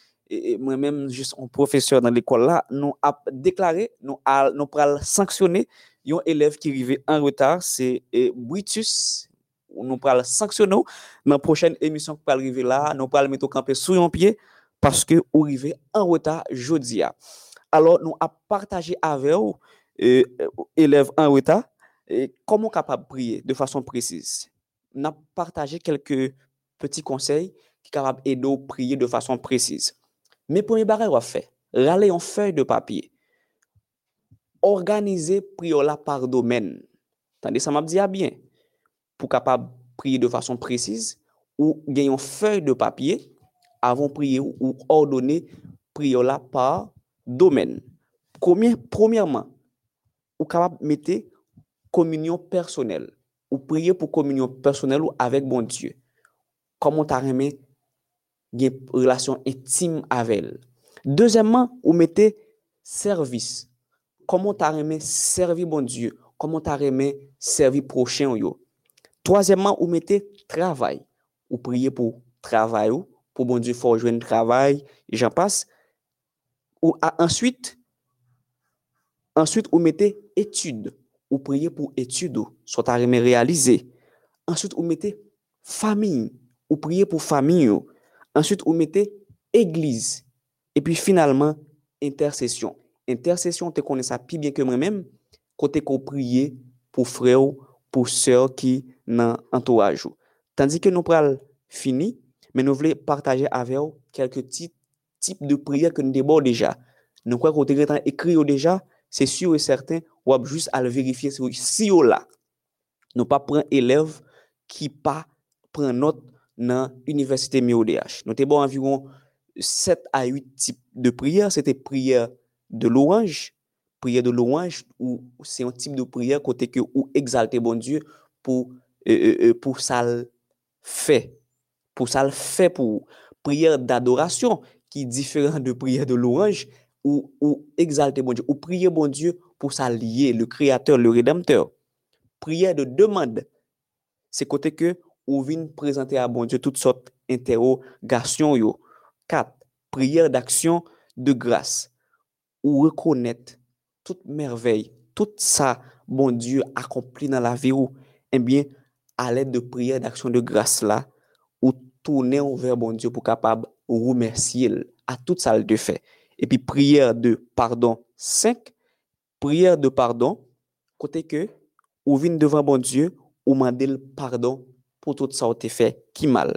moi-même, juste un professeur dans l'école là, nous a déclaré, nous nous sanctionner un élève qui arrivait en retard, c'est Britus nou pral sanksyon nou, nan prochen emisyon pou pral rive la, nou pral meto kampe sou yon pie, paske ou rive an weta jodi ya. Alors nou ap partaje ave ou, e, e elev an weta, e, komon kapab priye de fason prezise. Nou ap partaje kelke peti konsey ki kapab edo priye de fason prezise. Me pwemye barel wafè, rale yon fèy de papye, organize priyo la par domen. Tande sa map diya byen. pou kapab priye de fason prezise ou genyon fey de papye avon priye ou, ou ordone priyo la par domen. Premier, premièrement, ou kapab mette kominyon personel. Ou priye pou kominyon personel ou avek bon Diyo. Koman ta reme gen relasyon intime avel. Dezemman, ou mette servis. Koman ta reme servi bon Diyo. Koman ta reme servi prochen yo. Troisièmement, vous mettez travail. Vous priez pour travail, pour bon Dieu, faut jouer un travail, et j'en passe. Ou, ensuite, ensuite, vous mettez études. Vous priez pour études, soit à réaliser. Ensuite, vous mettez famille. Vous priez pour famille. Ensuite, vous mettez église. Et puis finalement, intercession. Intercession, tu connais ça plus bien que moi-même. Côté qu'on prie pour frère, pour sœur qui nan entourage ou. Tandis que nous pral fini, mais nous voulons partager avec vous quelques types type de prières que nous débordons déjà. Nous croyons que vous écrit déjà, c'est sûr et certain, ou juste à le vérifier si ou là. Nous pas prendre élève qui pas prend note dans l'université MIODH. Nous avons environ 7 à 8 types de prières. C'était prière de louange, prière de louange, ou c'est un type de prière côté que ou exalter bon Dieu pour pour ça le fait, pour ça le fait pour prière d'adoration qui est différent de prière de louange ou, ou exalter bon Dieu, ou prier bon Dieu pour ça lier le Créateur, le Rédempteur. Prière de demande, c'est côté que ou vient présenter à bon Dieu toutes sortes d'interrogations. Yo. Quatre, prière d'action de grâce, ou reconnaître toute merveille, tout ça, bon Dieu accompli dans la vie ou, eh bien, à l'aide de prières d'action de grâce là, ou tourner vers bon Dieu pour capable remercier à tout ça le fait. Et puis prière de pardon 5, prière de pardon, côté que ou vient devant bon Dieu, ou demander le pardon pour tout ça qui fait qui mal.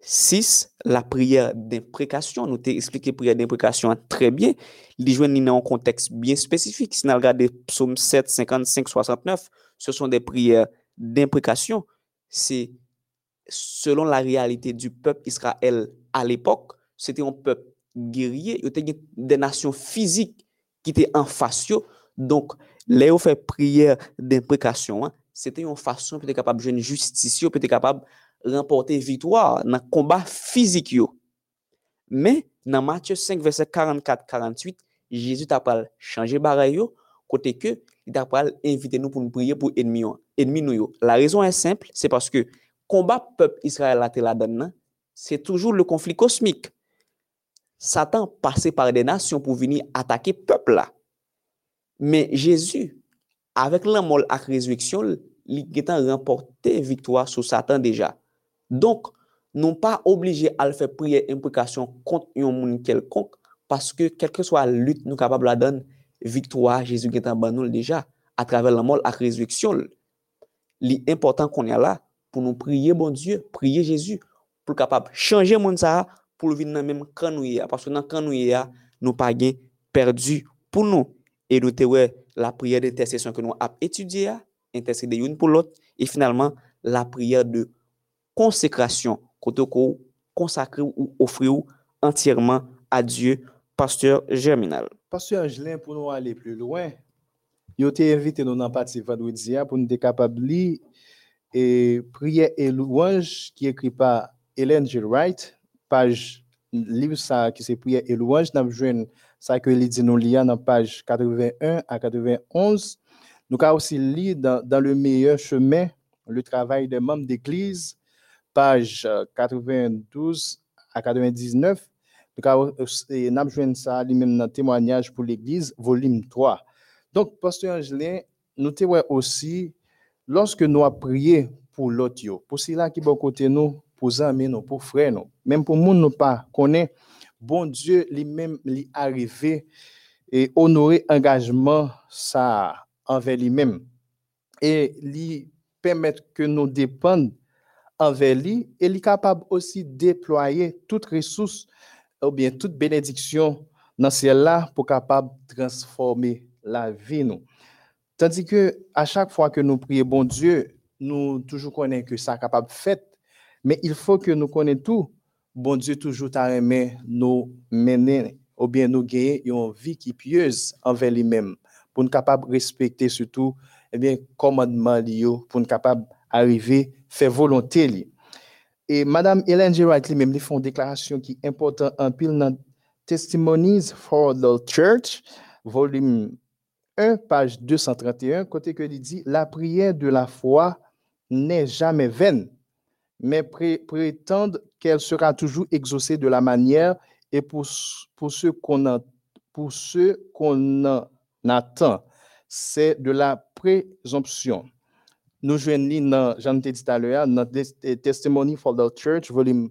6. La prière d'imprécation. Nous t'ai expliqué prière d'imprécation très bien. Les joint dans un contexte bien spécifique. Si nous regardons psaume 7, 55, 69, ce sont des prières d'imprécation. C'est selon la réalité du peuple Israël à l'époque, c'était un peuple guerrier, il y avait des nations physiques qui étaient en face. Donc, les fait prière d'imprécation, hein, c'était une façon pour être capable de justice, pour être capable de remporter victoire dans le combat physique. Mais dans Matthieu 5, verset 44-48, Jésus pas changé baraille côté que il t'a pas invité nous pour nous prier pour ennemi nous. La raison est simple, c'est parce que combat peuple Israël la donne, c'est toujours le conflit cosmique. Satan passait par des nations pour venir attaquer peuple. Mais Jésus avec la mort et la résurrection, il a remporté victoire sur Satan déjà. Donc, non pas obligé à faire prier implication contre un monde quelconque, parce que quelle que soit la lutte, nous capables de donner victoire Jésus est en ban nou deja, a travers la mort et la résurrection. L'important qu'on y a là, pour nous prier bon Dieu, prier Jésus, pour capable changer monde ça, pour le vivre dans même quand nous parce que dans quand nous nous pas gain perdu pour nous. Et nous te la prière d'intercession que nous avons étudiée, intercéder une pour l'autre, et finalement, la prière de consécration, côté consacrer ou offrir entièrement à Dieu, pasteur germinal. Pasteur Angelin, pour nous aller plus loin, il a invité nous dans le parti vendredi pour nous être et prière et louange qui est écrit par Hélène G. Wright, page livre ça qui c'est prière et louange, nous avons ça que il dit nous lire dans page 81 à 91. Nous avons aussi lu dans, dans, le meilleur chemin le travail des membres d'église, page 92 à 99. Nous avons ça lui-même dans témoignage pour l'église, volume 3. Donc, pasteur Angelin, nous avons aussi, lorsque nous avons prié pour l'autre, pour ceux qui sont côté nous, pour amis, nous, pour frères, nous, même pour nous, nous pas connaît, bon Dieu lui-même lui arrivé et honorer engagement ça envers lui-même. Et lui permettre que nous dépendons envers lui et lui capable aussi déployer toutes ressources ou bien toute bénédiction dans celle-là pour capable transformer la vie nous. Tandis que à chaque fois que nous prions bon Dieu, nous toujours connaissons que ça capable faire, mais il faut que nous connaissions tout bon Dieu toujours t'a aimé nous mener ou bien nous gagner une vie qui pieuse envers lui-même pour nous capable respecter surtout eh bien commandement pour nous capable arriver faire volonté li. Et madame Hélène G. Wright même font une déclaration qui est importante en pile dans Testimonies for the Church volume 1 page 231 côté que il dit la prière de la foi n'est jamais vaine mais prétendent qu'elle sera toujours exaucée de la manière et pour, ce qu'on pour ce qu'on attend. C'est de la présomption. Nous joignons dans, j'en ai dit à l'heure, Testimony for the Church, volume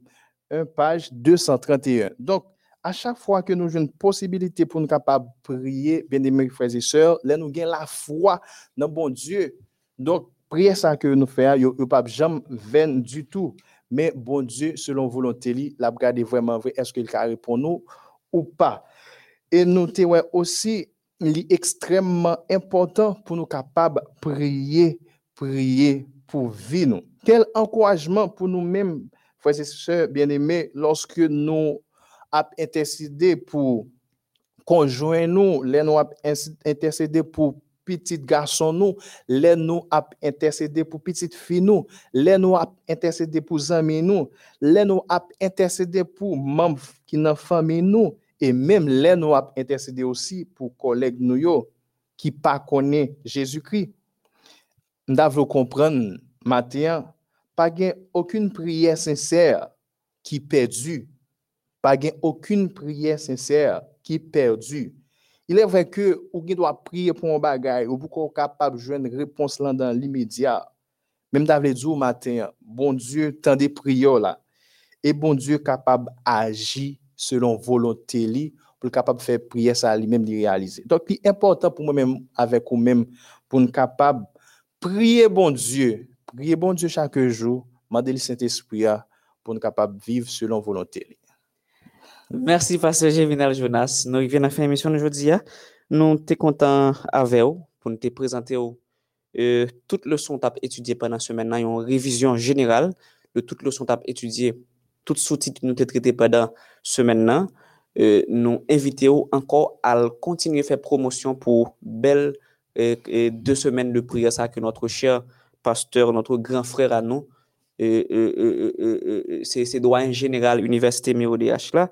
1, page 231. Donc, à chaque fois que nous avons une possibilité pour nous capables de prier, bien aimés frères et sœurs, là, nous avons la foi dans bon Dieu. Donc, prière ça que nous faisons, a pas jamais du tout. Mais bon Dieu, selon volonté, il a regardé vraiment vrai, est-ce qu'il a répondu nous ou pas? Et nous avons aussi, il extrêmement important pour nous capables de prier, prier pour vivre. Quel encouragement pour nous-mêmes, frères et sœurs bien-aimés, lorsque nous avons intercédé pour conjoindre nous, les nous avons intercédé pour petit garçon nous, les nous a intercédé pour petite fille nous, les nous a intercédé pour amis nous, les nous a intercédé pour membres qui dans famille nous et même les nous a intercédé aussi pour collègues nous qui pas connaît Jésus-Christ. Nous comprendre matin pas aucune prière sincère qui perdue, pas aucune prière sincère qui perdue. Il est vrai que ou doit prier pour un bagage ou pour capable de jouer une réponse dans l'immédiat. Même dit au matin, bon Dieu, tant des prières là. Et bon Dieu capable d'agir selon volonté li pour le capable de faire prière ça lui-même de réaliser. Donc, c'est important pour moi-même, avec vous-même, pour nous capable prier bon Dieu, prier bon Dieu chaque jour, demander le Saint-Esprit ah, pour nous capable de vivre selon volonté. Merci, Pasteur Géminal Jonas. Nous arrivons à la fin de d'aujourd'hui. hein. Nous sommes contents avec vous pour nous te présenter euh, toutes les leçons que tu étudiées pendant la semaine. Nous une révision générale de toutes les leçons que tu étudiées, toutes sous-titres nous avons traités pendant la semaine. Euh, nous invitons encore à continuer à faire promotion pour belles euh, deux semaines de prière ça que notre cher pasteur, notre grand frère à nous, c'est doyen général Université MIODH là,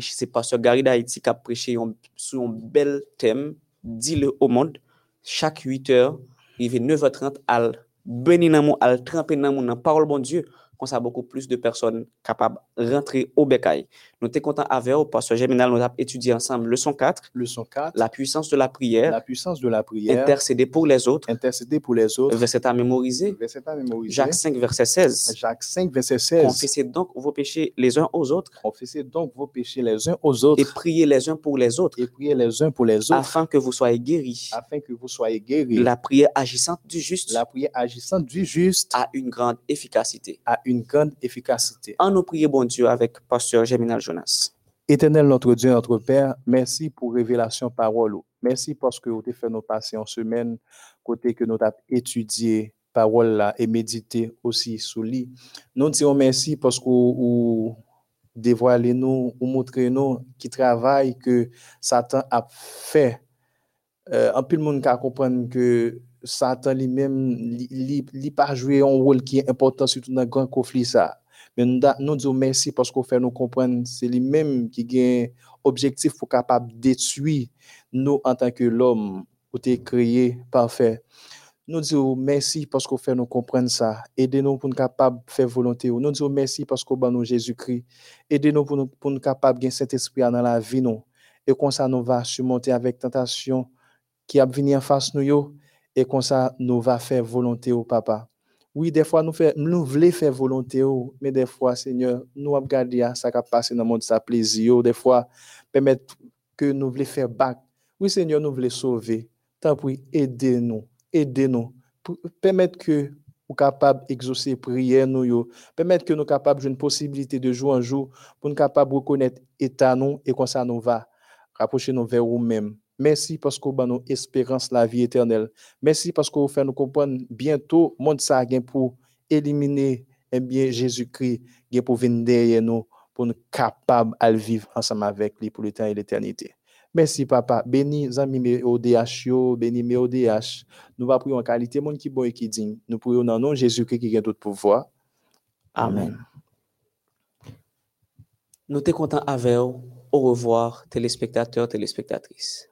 c'est pasteur Gary d'Haïti qui a prêché sur un bel thème, dis-le au monde, chaque 8 heures, il est 9h30, à bénir dans mon, à tremper dans mon dans la parole bon Dieu, comme ça beaucoup plus de personnes capables de rentrer au bécail. Nous sommes contents avec vous, pasteur Germinal, nous avons étudié ensemble leçon 4, Leçon 4, la puissance de la prière, la puissance de la prière, intercéder pour les autres, intercéder pour les autres, verset à mémoriser, verset à mémoriser. Jacques 5, verset 16. Jacques 5, verset 16. Confessez donc vos péchés les uns aux autres Confessez donc vos péchés les uns aux autres et priez les uns pour les autres et priez les uns pour les autres afin que vous soyez guéris. afin que vous soyez guéris. La prière agissante du juste La prière agissante du juste a une grande efficacité. a une grande efficacité. En nous prier, bon Dieu, avec Pasteur Germinal Jonas. Éternel notre Dieu, notre Père, merci pour révélation parole. Merci parce que vous avez fait nos passer en semaine, côté que nous avons étudié parole là et médité aussi sous lit. Nous disons merci parce que vous dévoilez nous, ou montrez nous qui travail que Satan a fait. Euh, en plus, le monde qui comprendre que Satan lui-même, li pas joué un rôle qui est important surtout dans le grand conflit ça. Mais nous, nous disons merci parce qu'on fait nous comprendre c'est lui-même qui a un objectif pour capable détruire nous en tant que l'homme ou t'es créé parfait. Nous disons merci parce qu'on fait nous comprendre ça. Aidez-nous pour nous capable de faire volonté. Nous disons merci parce qu'on ban nous Jésus-Christ. Aidez-nous pour nous, pour nous capable de cet esprit dans la vie nous. Et comme ça nous va surmonter avec tentation qui a venir en face nous yo, et comme ça nous va faire volonté au papa. Oui, des fois nous voulons faire volonté au, mais des fois Seigneur, nous à ça qui a passé dans le monde ça plaisir, des fois permettre que nous voulons faire back. Oui Seigneur, nous voulons sauver. Tant pis, aidez-nous, aidez-nous. Permettre que nous capable d'exaucer prière nous yo. Permettre que nous capables une possibilité de jour en jour pour nous capables reconnaître état nous et comme ça nous va rapprocher nous vers nous-mêmes. Merci parce que vous nous espérance la vie éternelle. Merci parce que vous faites nous comprendre bientôt monde ça pour éliminer eh bien Jésus-Christ pour venir derrière nous pour nous capables le vivre ensemble avec lui pour le temps et l'éternité. Merci papa, béni zami mes ODH yo, béni mes ODH. Nous va prier en qualité monde qui bon et qui digne. Nous prions dans le nom de Jésus-Christ qui a tout pouvoir. Amen. Nous sommes contents avec vous. Au revoir, téléspectateurs, téléspectatrices.